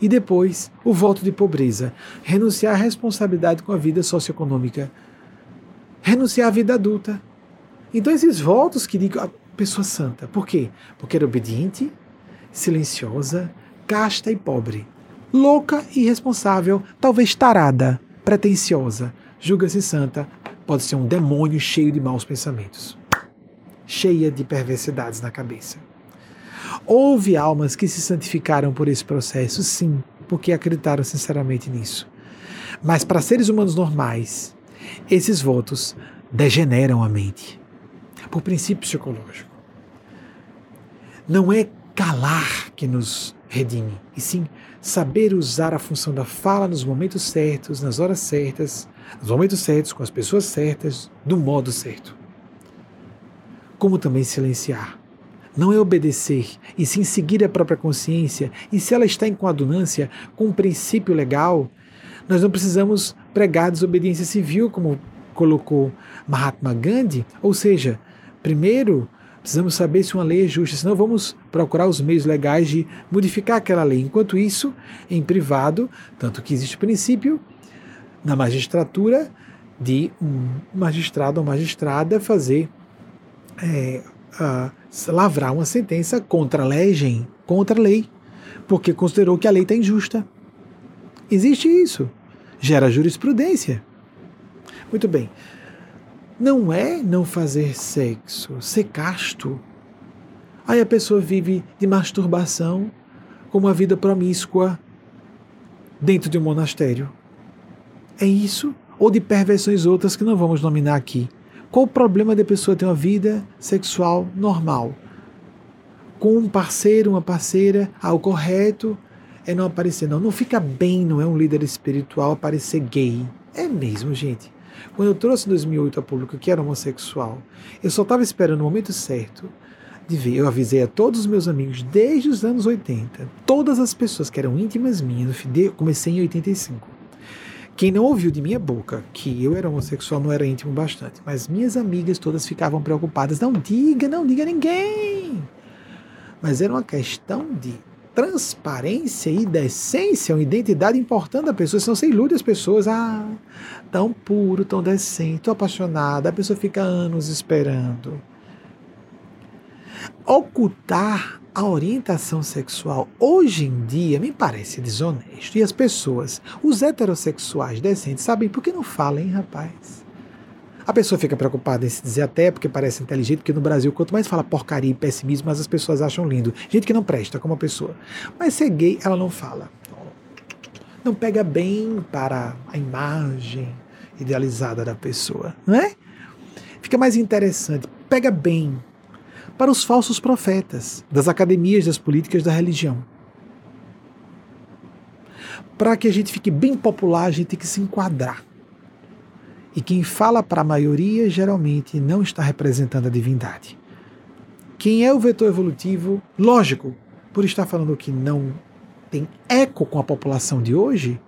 E depois, o voto de pobreza, renunciar à responsabilidade com a vida socioeconômica, renunciar à vida adulta. Então, esses votos que digo a pessoa santa. Por quê? Porque era obediente, silenciosa, casta e pobre, louca e irresponsável, talvez tarada, pretensiosa, julga-se santa, pode ser um demônio cheio de maus pensamentos cheia de perversidades na cabeça. Houve almas que se santificaram por esse processo, sim, porque acreditaram sinceramente nisso. Mas para seres humanos normais, esses votos degeneram a mente, por princípio psicológico. Não é calar que nos redime, e sim saber usar a função da fala nos momentos certos, nas horas certas, nos momentos certos, com as pessoas certas, do modo certo como também silenciar. Não é obedecer, e sim seguir a própria consciência, e se ela está em coadunância com um princípio legal, nós não precisamos pregar desobediência civil, como colocou Mahatma Gandhi, ou seja, primeiro precisamos saber se uma lei é justa, senão vamos procurar os meios legais de modificar aquela lei. Enquanto isso, em privado, tanto que existe o princípio na magistratura de um magistrado ou magistrada fazer é, lavrar uma sentença contra a legem, contra a lei, porque considerou que a lei está injusta. Existe isso. Gera jurisprudência. Muito bem. Não é não fazer sexo, ser casto. Aí a pessoa vive de masturbação com uma vida promíscua dentro de um monastério. É isso? Ou de perversões outras que não vamos nominar aqui. Qual o problema da pessoa ter uma vida sexual normal? Com um parceiro, uma parceira, ah, o correto é não aparecer. Não, não fica bem, não é um líder espiritual aparecer gay. É mesmo, gente. Quando eu trouxe em 2008 a público que era homossexual, eu só estava esperando o momento certo de ver. Eu avisei a todos os meus amigos desde os anos 80, todas as pessoas que eram íntimas minhas, comecei em 85 quem não ouviu de minha boca que eu era homossexual não era íntimo bastante, mas minhas amigas todas ficavam preocupadas. Não diga, não diga a ninguém. Mas era uma questão de transparência e decência, uma identidade importante da pessoa, senão você ilude as pessoas. Ah, tão puro, tão decente, tão apaixonada, a pessoa fica anos esperando. Ocultar a orientação sexual hoje em dia me parece desonesto. E as pessoas, os heterossexuais decentes, sabem por que não falam, hein, rapaz? A pessoa fica preocupada em se dizer até porque parece inteligente, porque no Brasil, quanto mais fala porcaria e pessimismo, mais as pessoas acham lindo. Gente que não presta como pessoa. Mas ser gay, ela não fala. Não pega bem para a imagem idealizada da pessoa, não é? Fica mais interessante. Pega bem para os falsos profetas das academias das políticas da religião. Para que a gente fique bem popular, a gente tem que se enquadrar. E quem fala para a maioria geralmente não está representando a divindade. Quem é o vetor evolutivo, lógico, por estar falando que não tem eco com a população de hoje,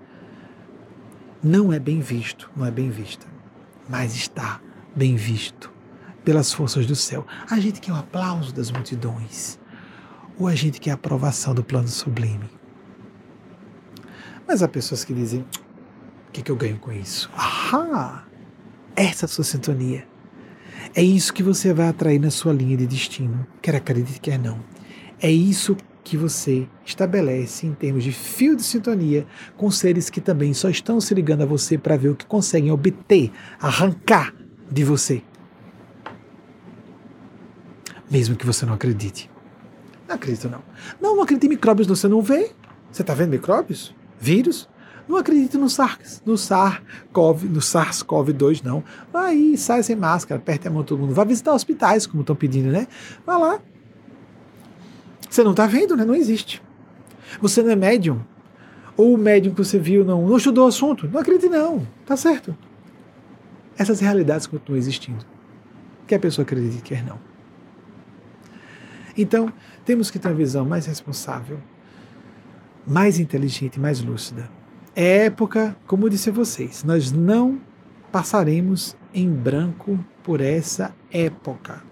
não é bem visto, não é bem vista, mas está bem visto pelas forças do céu. A gente quer o aplauso das multidões, ou a gente quer a aprovação do plano sublime. Mas há pessoas que dizem: o que, que eu ganho com isso? Ahá! Essa é a sua sintonia. É isso que você vai atrair na sua linha de destino, quer acredite, quer não. É isso que você estabelece em termos de fio de sintonia com seres que também só estão se ligando a você para ver o que conseguem obter, arrancar de você. Mesmo que você não acredite. Não acredito, não. Não, não acredito em micróbios, você não vê. Você está vendo micróbios? Vírus? Não acredito no SARS, no SARS-CoV, no SARS-CoV-2, não. Aí, sai sem máscara, aperte a mão todo mundo. Vai visitar hospitais, como estão pedindo, né? Vai lá. Você não está vendo, né? Não existe. Você não é médium. Ou o médium que você viu não, não estudou o assunto. Não acredite, não. Tá certo. Essas realidades continuam existindo. Quer a pessoa acredite, quer não. Então, temos que ter uma visão mais responsável, mais inteligente, mais lúcida é época, como disse a vocês, nós não passaremos em branco por essa época.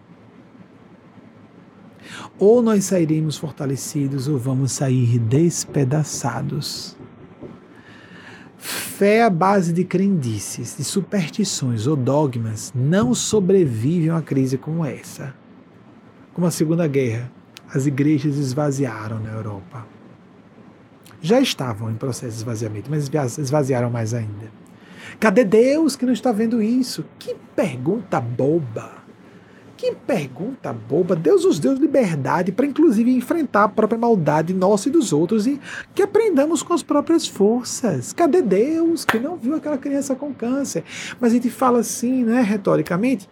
Ou nós sairemos fortalecidos ou vamos sair despedaçados. Fé à base de crendices, de superstições ou dogmas não sobrevivem a uma crise como essa. Como a Segunda Guerra, as igrejas esvaziaram na Europa já estavam em processo de esvaziamento, mas esvaziaram mais ainda. Cadê Deus que não está vendo isso? Que pergunta boba! Que pergunta boba! Deus nos deu liberdade para, inclusive, enfrentar a própria maldade nossa e dos outros e que aprendamos com as próprias forças. Cadê Deus que não viu aquela criança com câncer? Mas a gente fala assim, né, retoricamente,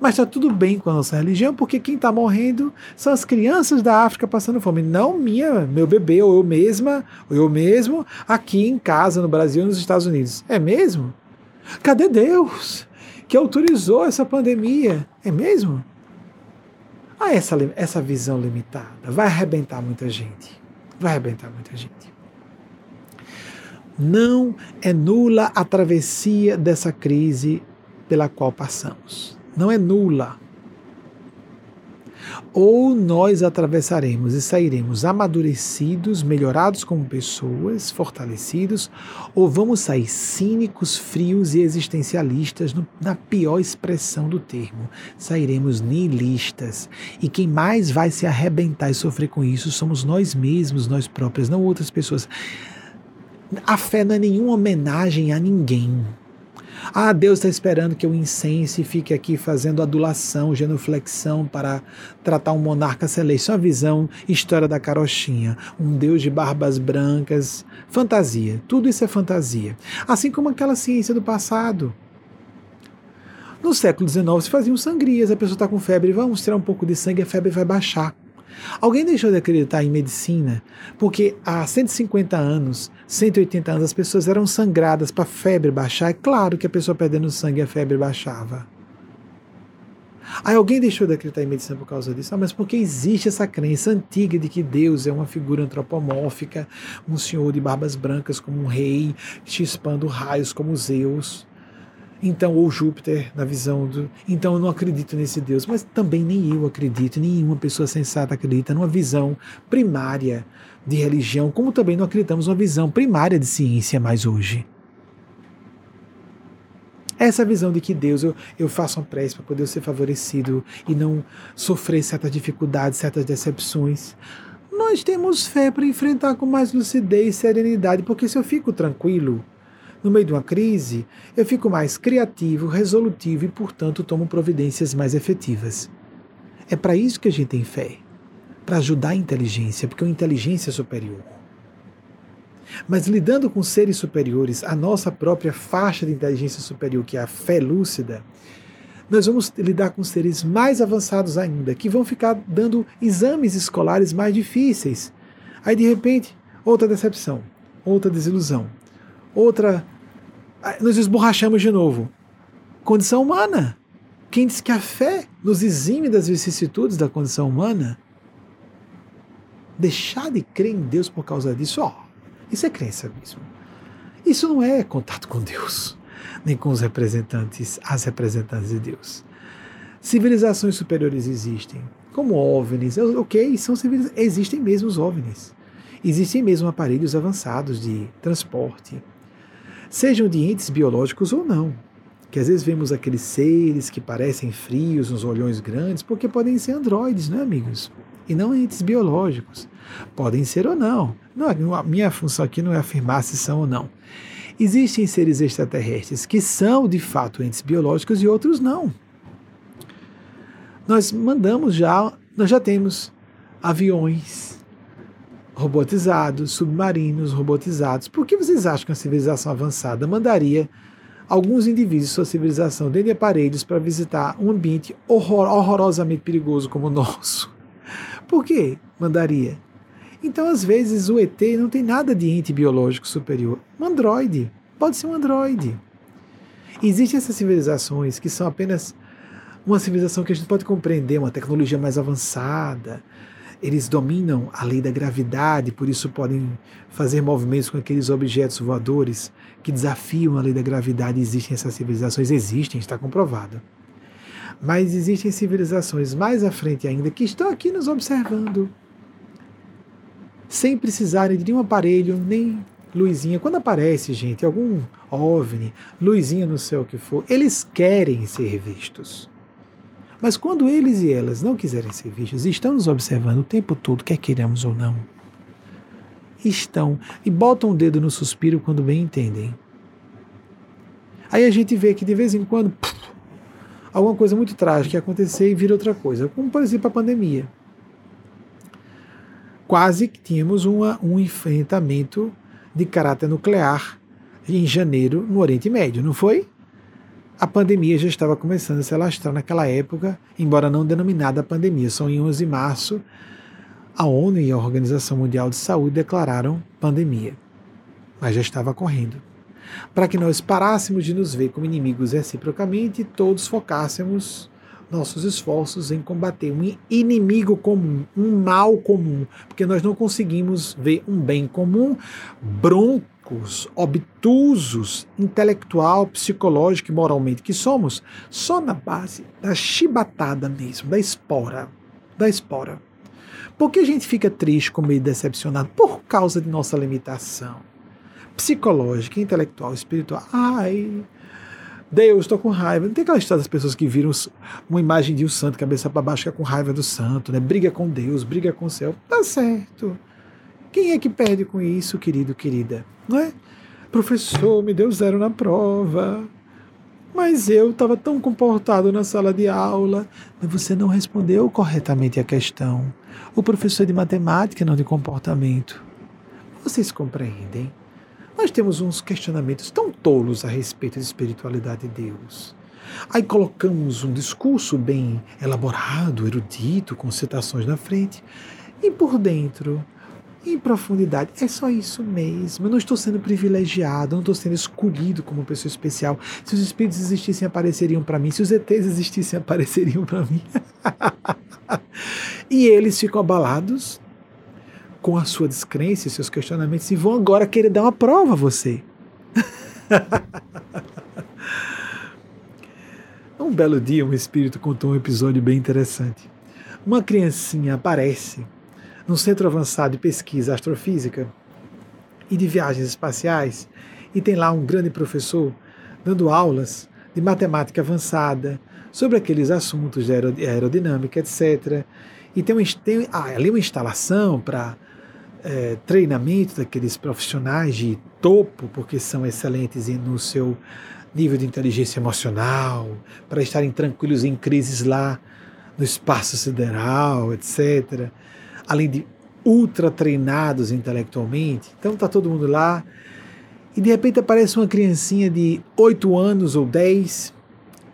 mas está tudo bem com a nossa religião, porque quem está morrendo são as crianças da África passando fome, não minha, meu bebê, ou eu mesma, ou eu mesmo, aqui em casa, no Brasil, nos Estados Unidos. É mesmo? Cadê Deus que autorizou essa pandemia? É mesmo? Ah, essa, essa visão limitada vai arrebentar muita gente. Vai arrebentar muita gente. Não é nula a travessia dessa crise pela qual passamos não é nula. Ou nós atravessaremos e sairemos amadurecidos, melhorados como pessoas, fortalecidos, ou vamos sair cínicos, frios e existencialistas, no, na pior expressão do termo. Sairemos nihilistas. E quem mais vai se arrebentar e sofrer com isso somos nós mesmos, nós próprios, não outras pessoas. A fé não é nenhuma homenagem a ninguém. Ah, Deus está esperando que eu incense e fique aqui fazendo adulação, genuflexão para tratar um monarca celeste. Uma visão, história da carochinha. Um Deus de barbas brancas. Fantasia. Tudo isso é fantasia. Assim como aquela ciência do passado. No século XIX se faziam sangrias, a pessoa está com febre, vamos tirar um pouco de sangue, a febre vai baixar. Alguém deixou de acreditar em medicina porque há 150 anos, 180 anos, as pessoas eram sangradas para a febre baixar. É claro que a pessoa perdendo sangue, a febre baixava. Aí alguém deixou de acreditar em medicina por causa disso? Ah, mas porque existe essa crença antiga de que Deus é uma figura antropomórfica, um senhor de barbas brancas como um rei, chispando raios como Zeus. Então, ou Júpiter, na visão do. Então, eu não acredito nesse Deus, mas também nem eu acredito, nenhuma pessoa sensata acredita numa visão primária de religião, como também não acreditamos numa visão primária de ciência mais hoje. Essa visão de que Deus, eu, eu faço uma prece para poder ser favorecido e não sofrer certas dificuldades, certas decepções. Nós temos fé para enfrentar com mais lucidez e serenidade, porque se eu fico tranquilo, no meio de uma crise, eu fico mais criativo, resolutivo e, portanto, tomo providências mais efetivas. É para isso que a gente tem fé para ajudar a inteligência, porque é uma inteligência superior. Mas lidando com seres superiores, a nossa própria faixa de inteligência superior, que é a fé lúcida, nós vamos lidar com seres mais avançados ainda, que vão ficar dando exames escolares mais difíceis. Aí, de repente, outra decepção, outra desilusão, outra. Nós esborrachamos de novo. Condição humana. Quem diz que a fé nos exime das vicissitudes da condição humana? Deixar de crer em Deus por causa disso, ó, isso é crença mesmo. Isso não é contato com Deus nem com os representantes, as representantes de Deus. Civilizações superiores existem, como OVNIs, ok, são existem mesmo os OVNIs. Existem mesmo aparelhos avançados de transporte, sejam de entes biológicos ou não. Que às vezes vemos aqueles seres que parecem frios, uns olhões grandes, porque podem ser androides, né, amigos? E não entes biológicos. Podem ser ou não. não. A minha função aqui não é afirmar se são ou não. Existem seres extraterrestres que são de fato entes biológicos e outros não. Nós mandamos já, nós já temos aviões robotizados, submarinos robotizados. Por que vocês acham que a civilização avançada mandaria alguns indivíduos de sua civilização dentro de aparelhos para visitar um ambiente horror, horrorosamente perigoso como o nosso? Por que mandaria? Então, às vezes, o ET não tem nada de ente biológico superior. Um androide. Pode ser um androide. Existem essas civilizações que são apenas uma civilização que a gente pode compreender, uma tecnologia mais avançada. Eles dominam a lei da gravidade, por isso podem fazer movimentos com aqueles objetos voadores que desafiam a lei da gravidade. Existem essas civilizações, existem, está comprovado. Mas existem civilizações mais à frente ainda que estão aqui nos observando, sem precisarem de nenhum aparelho, nem luzinha. Quando aparece, gente, algum OVNI, luzinha no céu que for, eles querem ser vistos. Mas quando eles e elas não quiserem ser vistos, estão nos observando o tempo todo, quer queiramos ou não. Estão e botam o dedo no suspiro quando bem entendem. Aí a gente vê que de vez em quando puf, alguma coisa muito trágica acontecer e vira outra coisa, como por exemplo a pandemia quase que tínhamos uma, um enfrentamento de caráter nuclear em janeiro no Oriente Médio, não foi? A pandemia já estava começando a se alastrar naquela época, embora não denominada pandemia. Só em 11 de março, a ONU e a Organização Mundial de Saúde declararam pandemia. Mas já estava correndo. Para que nós parássemos de nos ver como inimigos reciprocamente e todos focássemos nossos esforços em combater um inimigo comum, um mal comum, porque nós não conseguimos ver um bem comum, broncos, obtusos, intelectual, psicológico e moralmente que somos, só na base da chibatada mesmo, da espora, da espora. Por que a gente fica triste, com medo, decepcionado? Por causa de nossa limitação psicológica, intelectual, espiritual. Ai, Deus, estou com raiva. Não tem aquela história das pessoas que viram uma imagem de um santo, cabeça para baixo, é com raiva do santo, né? Briga com Deus, briga com o céu. Tá certo. Quem é que perde com isso, querido, querida? Não é? Professor, me deu zero na prova. Mas eu estava tão comportado na sala de aula. Você não respondeu corretamente a questão. O professor de matemática, não de comportamento. Vocês compreendem? nós temos uns questionamentos tão tolos a respeito da espiritualidade de Deus. Aí colocamos um discurso bem elaborado, erudito, com citações na frente, e por dentro, em profundidade, é só isso mesmo. Eu não estou sendo privilegiado, não estou sendo escolhido como pessoa especial. Se os espíritos existissem, apareceriam para mim. Se os ETs existissem, [laughs] apareceriam para mim. e eles ficam abalados com a sua descrença e seus questionamentos e vão agora querer dar uma prova a você. [laughs] um belo dia, um espírito contou um episódio bem interessante. Uma criancinha aparece num centro avançado de pesquisa astrofísica e de viagens espaciais e tem lá um grande professor dando aulas de matemática avançada sobre aqueles assuntos de aerodinâmica, etc. E tem, uma, tem ah, ali uma instalação para é, treinamento daqueles profissionais de topo, porque são excelentes no seu nível de inteligência emocional, para estarem tranquilos em crises lá no espaço sideral, etc. Além de ultra treinados intelectualmente. Então tá todo mundo lá. E de repente aparece uma criancinha de 8 anos ou 10.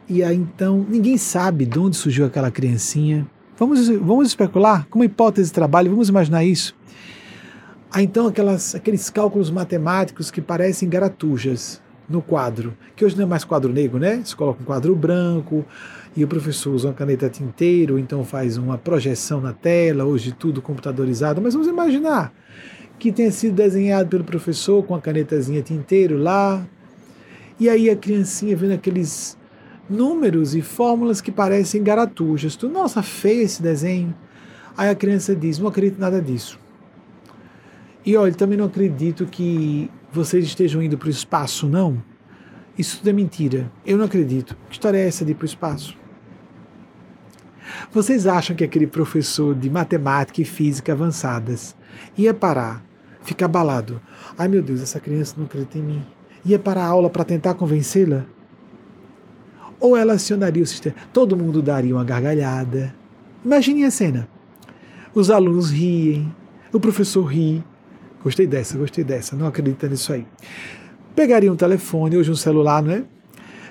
E aí então ninguém sabe de onde surgiu aquela criancinha. Vamos, vamos especular? Como hipótese de trabalho, vamos imaginar isso. Aí então aquelas, aqueles cálculos matemáticos que parecem garatujas no quadro, que hoje não é mais quadro negro, né? Você coloca um quadro branco e o professor usa uma caneta tinteiro, então faz uma projeção na tela, hoje tudo computadorizado, mas vamos imaginar que tenha sido desenhado pelo professor com a canetazinha tinteiro lá, e aí a criancinha vendo aqueles números e fórmulas que parecem garatujas. Tu, nossa, feio esse desenho. Aí a criança diz: Não acredito nada disso. E olha, também não acredito que vocês estejam indo para o espaço, não. Isso tudo é mentira. Eu não acredito. Que história é essa de ir para o espaço? Vocês acham que aquele professor de matemática e física avançadas ia parar, ficar abalado? Ai meu Deus, essa criança não acredita em mim. Ia parar a aula para tentar convencê-la? Ou ela acionaria o sistema? Todo mundo daria uma gargalhada. Imaginem a cena. Os alunos riem, o professor ri. Gostei dessa, gostei dessa, não acredita nisso aí. Pegaria um telefone, hoje um celular, não é?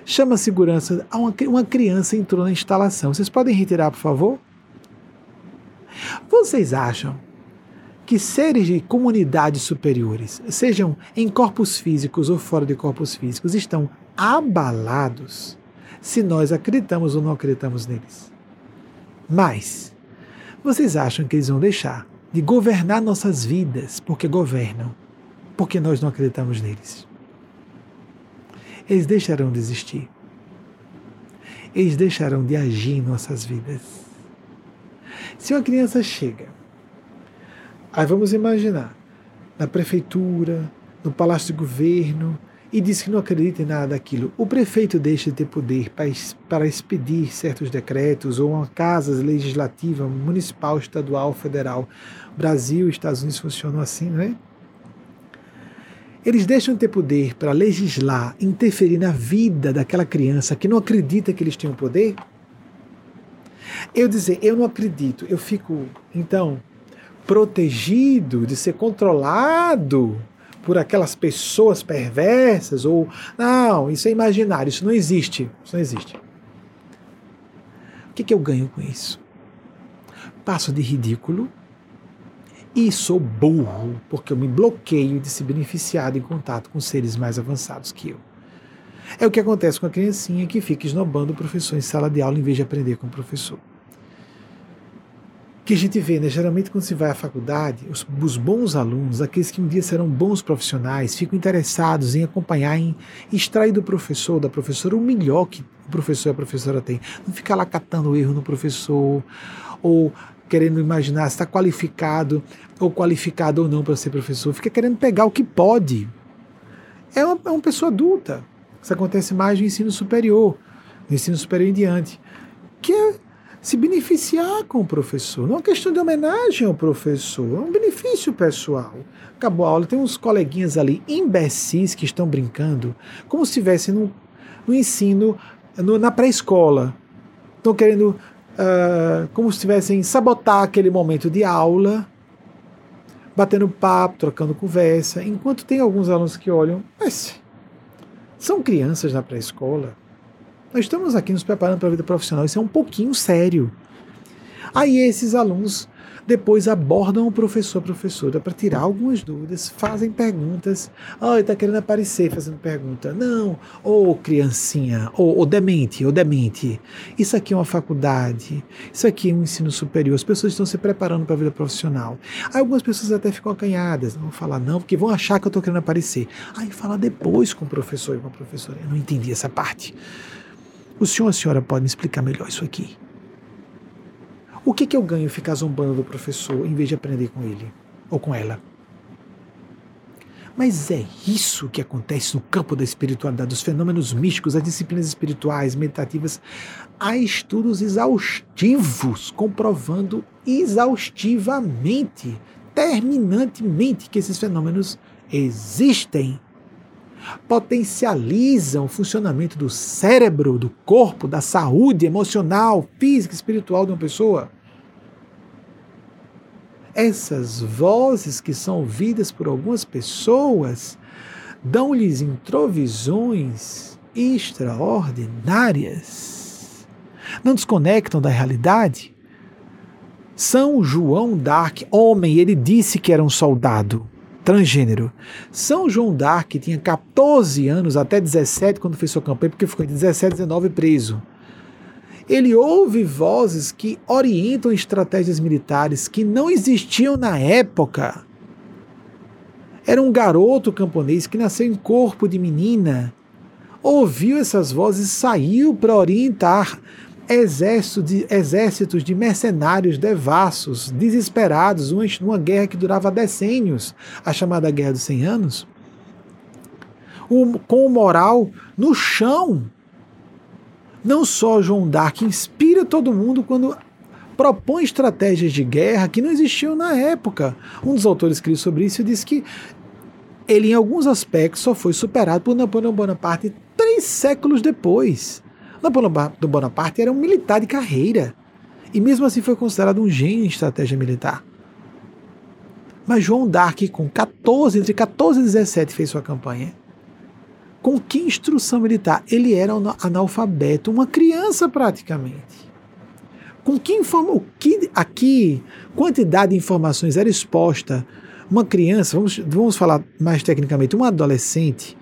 Chama a segurança. Uma, criança entrou na instalação. Vocês podem retirar, por favor? Vocês acham que seres de comunidades superiores, sejam em corpos físicos ou fora de corpos físicos, estão abalados se nós acreditamos ou não acreditamos neles. Mas, vocês acham que eles vão deixar de governar nossas vidas porque governam, porque nós não acreditamos neles? Eles deixarão de existir. Eles deixarão de agir em nossas vidas. Se uma criança chega, aí vamos imaginar, na prefeitura, no palácio de governo, e diz que não acredita em nada daquilo. O prefeito deixa de ter poder para expedir certos decretos ou uma casa legislativa municipal, estadual, federal. Brasil e Estados Unidos funcionam assim, não é? Eles deixam de ter poder para legislar, interferir na vida daquela criança que não acredita que eles têm o poder? Eu dizer, eu não acredito, eu fico, então, protegido de ser controlado por aquelas pessoas perversas ou não, isso é imaginário, isso não existe, isso não existe. O que, que eu ganho com isso? Passo de ridículo e sou burro porque eu me bloqueio de se beneficiar de contato com seres mais avançados que eu. É o que acontece com a criancinha que fica esnobando o professor em sala de aula em vez de aprender com o professor que a gente vê, né? Geralmente quando se vai à faculdade, os, os, bons alunos, aqueles que um dia serão bons profissionais, ficam interessados em acompanhar, em extrair do professor, da professora, o melhor que o professor e a professora têm. Não ficar lá catando erro no professor, ou querendo imaginar se está qualificado ou qualificado ou não para ser professor, fica querendo pegar o que pode. É uma, é uma pessoa adulta. Isso acontece mais no ensino superior, no ensino superior em diante, que é se beneficiar com o professor. Não é uma questão de homenagem ao professor, é um benefício pessoal. Acabou a aula, tem uns coleguinhas ali, imbecis, que estão brincando, como se estivessem no, no ensino, no, na pré-escola. Estão querendo, uh, como se estivessem sabotar aquele momento de aula, batendo papo, trocando conversa, enquanto tem alguns alunos que olham, mas são crianças na pré-escola nós estamos aqui nos preparando para a vida profissional, isso é um pouquinho sério. Aí esses alunos depois abordam o professor, professora, para tirar algumas dúvidas, fazem perguntas. Ah, ele está querendo aparecer fazendo pergunta. Não, ou oh, criancinha, ou oh, demente, ou oh, demente. Isso aqui é uma faculdade, isso aqui é um ensino superior. As pessoas estão se preparando para a vida profissional. Aí algumas pessoas até ficam acanhadas, não vão falar não, porque vão achar que eu estou querendo aparecer. Aí fala depois com o professor e com a professora. Eu não entendi essa parte. O senhor a senhora podem explicar melhor isso aqui? O que, que eu ganho ficar zombando do professor em vez de aprender com ele ou com ela? Mas é isso que acontece no campo da espiritualidade, dos fenômenos místicos, as disciplinas espirituais, meditativas. Há estudos exaustivos comprovando exaustivamente determinantemente que esses fenômenos existem. Potencializam o funcionamento do cérebro, do corpo, da saúde emocional, física espiritual de uma pessoa. Essas vozes que são ouvidas por algumas pessoas dão-lhes introvisões extraordinárias. Não desconectam da realidade. São João d'Arc, homem, ele disse que era um soldado transgênero. São João d'Arc tinha 14 anos, até 17 quando fez sua campanha, porque ficou de 17 a 19 preso. Ele ouve vozes que orientam estratégias militares que não existiam na época. Era um garoto camponês que nasceu em corpo de menina. Ouviu essas vozes e saiu para orientar exército de, exércitos de mercenários devassos, desesperados, uma, uma guerra que durava decênios, a chamada Guerra dos Cem Anos, com o moral no chão. Não só João Dark inspira todo mundo quando propõe estratégias de guerra que não existiam na época. Um dos autores escreveu sobre isso disse que ele, em alguns aspectos, só foi superado por Napoleão Bonaparte três séculos depois. Napoleão Bonaparte era um militar de carreira e, mesmo assim, foi considerado um gênio em estratégia militar. Mas João Dark, com 14, entre 14 e 17, fez sua campanha. Com que instrução militar? Ele era analfabeto, uma criança praticamente. Com que informa, que aqui quantidade de informações era exposta uma criança, vamos, vamos falar mais tecnicamente, um adolescente,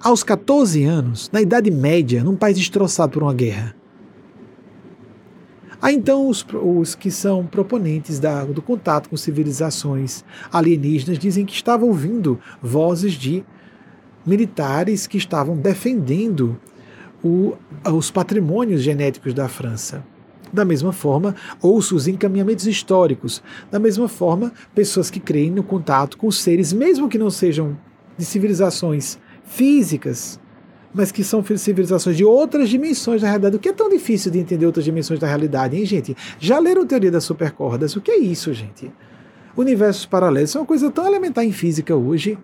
aos 14 anos, na Idade Média, num país destroçado por uma guerra. Há então os, os que são proponentes da, do contato com civilizações alienígenas dizem que estavam ouvindo vozes de militares que estavam defendendo o, os patrimônios genéticos da França. Da mesma forma, ouço os encaminhamentos históricos. Da mesma forma, pessoas que creem no contato com seres, mesmo que não sejam de civilizações físicas, mas que são civilizações de outras dimensões da realidade. O que é tão difícil de entender outras dimensões da realidade, hein, gente? Já leram teoria das supercordas? O que é isso, gente? Universos paralelos é uma coisa tão elementar em física hoje.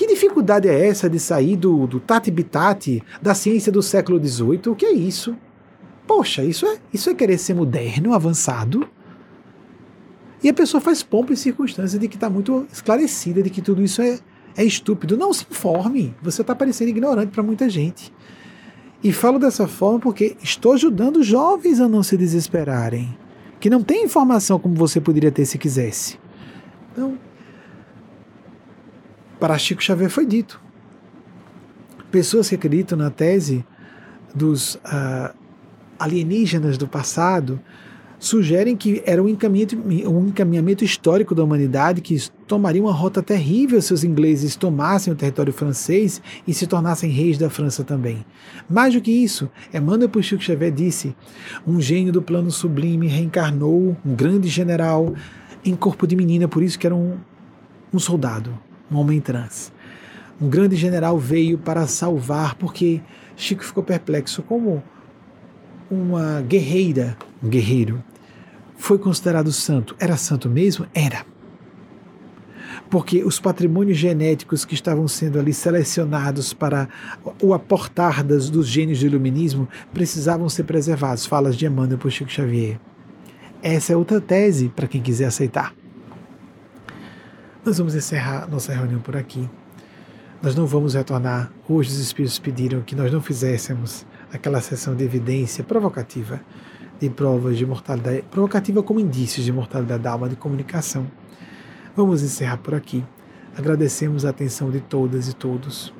Que dificuldade é essa de sair do, do tati-bitati, da ciência do século XVIII? O que é isso? Poxa, isso é, isso é querer ser moderno, avançado. E a pessoa faz pompa em circunstância de que está muito esclarecida de que tudo isso é, é estúpido. Não se informe, você está parecendo ignorante para muita gente. E falo dessa forma porque estou ajudando jovens a não se desesperarem, que não têm informação como você poderia ter se quisesse. Então, para Chico Xavier foi dito. Pessoas que acreditam na tese dos uh, alienígenas do passado sugerem que era um encaminhamento, um encaminhamento histórico da humanidade que tomaria uma rota terrível se os ingleses tomassem o território francês e se tornassem reis da França também. Mais do que isso, Emmanuel Puxico Xavier disse: um gênio do plano sublime reencarnou, um grande general, em corpo de menina, por isso que era um, um soldado, um homem trans. Um grande general veio para salvar, porque Chico ficou perplexo como uma guerreira, um guerreiro, foi considerado santo. Era santo mesmo? Era. Porque os patrimônios genéticos que estavam sendo ali selecionados para o aportar das, dos gênios do iluminismo precisavam ser preservados. Falas de Emmanuel por Chico Xavier. Essa é outra tese para quem quiser aceitar. Nós vamos encerrar nossa reunião por aqui. Nós não vamos retornar. Hoje os Espíritos pediram que nós não fizéssemos aquela sessão de evidência provocativa de provas de mortalidade, provocativa como indícios de mortalidade da alma de comunicação. Vamos encerrar por aqui. Agradecemos a atenção de todas e todos.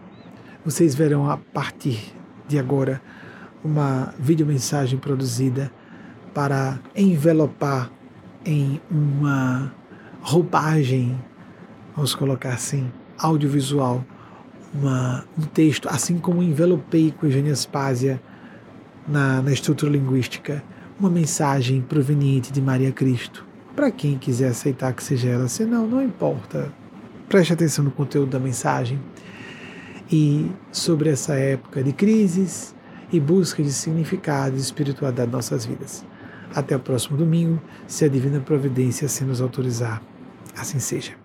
Vocês verão a partir de agora uma videomensagem produzida para envelopar em uma roupagem, vamos colocar assim, audiovisual, uma, um texto, assim como envelopei com Eugênia Spásia na, na estrutura linguística, uma mensagem proveniente de Maria Cristo. Para quem quiser aceitar que seja ela, senão, não importa. Preste atenção no conteúdo da mensagem. E sobre essa época de crises e busca de significado e espiritualidade nossas vidas. Até o próximo domingo, se a Divina Providência assim nos autorizar. Assim seja.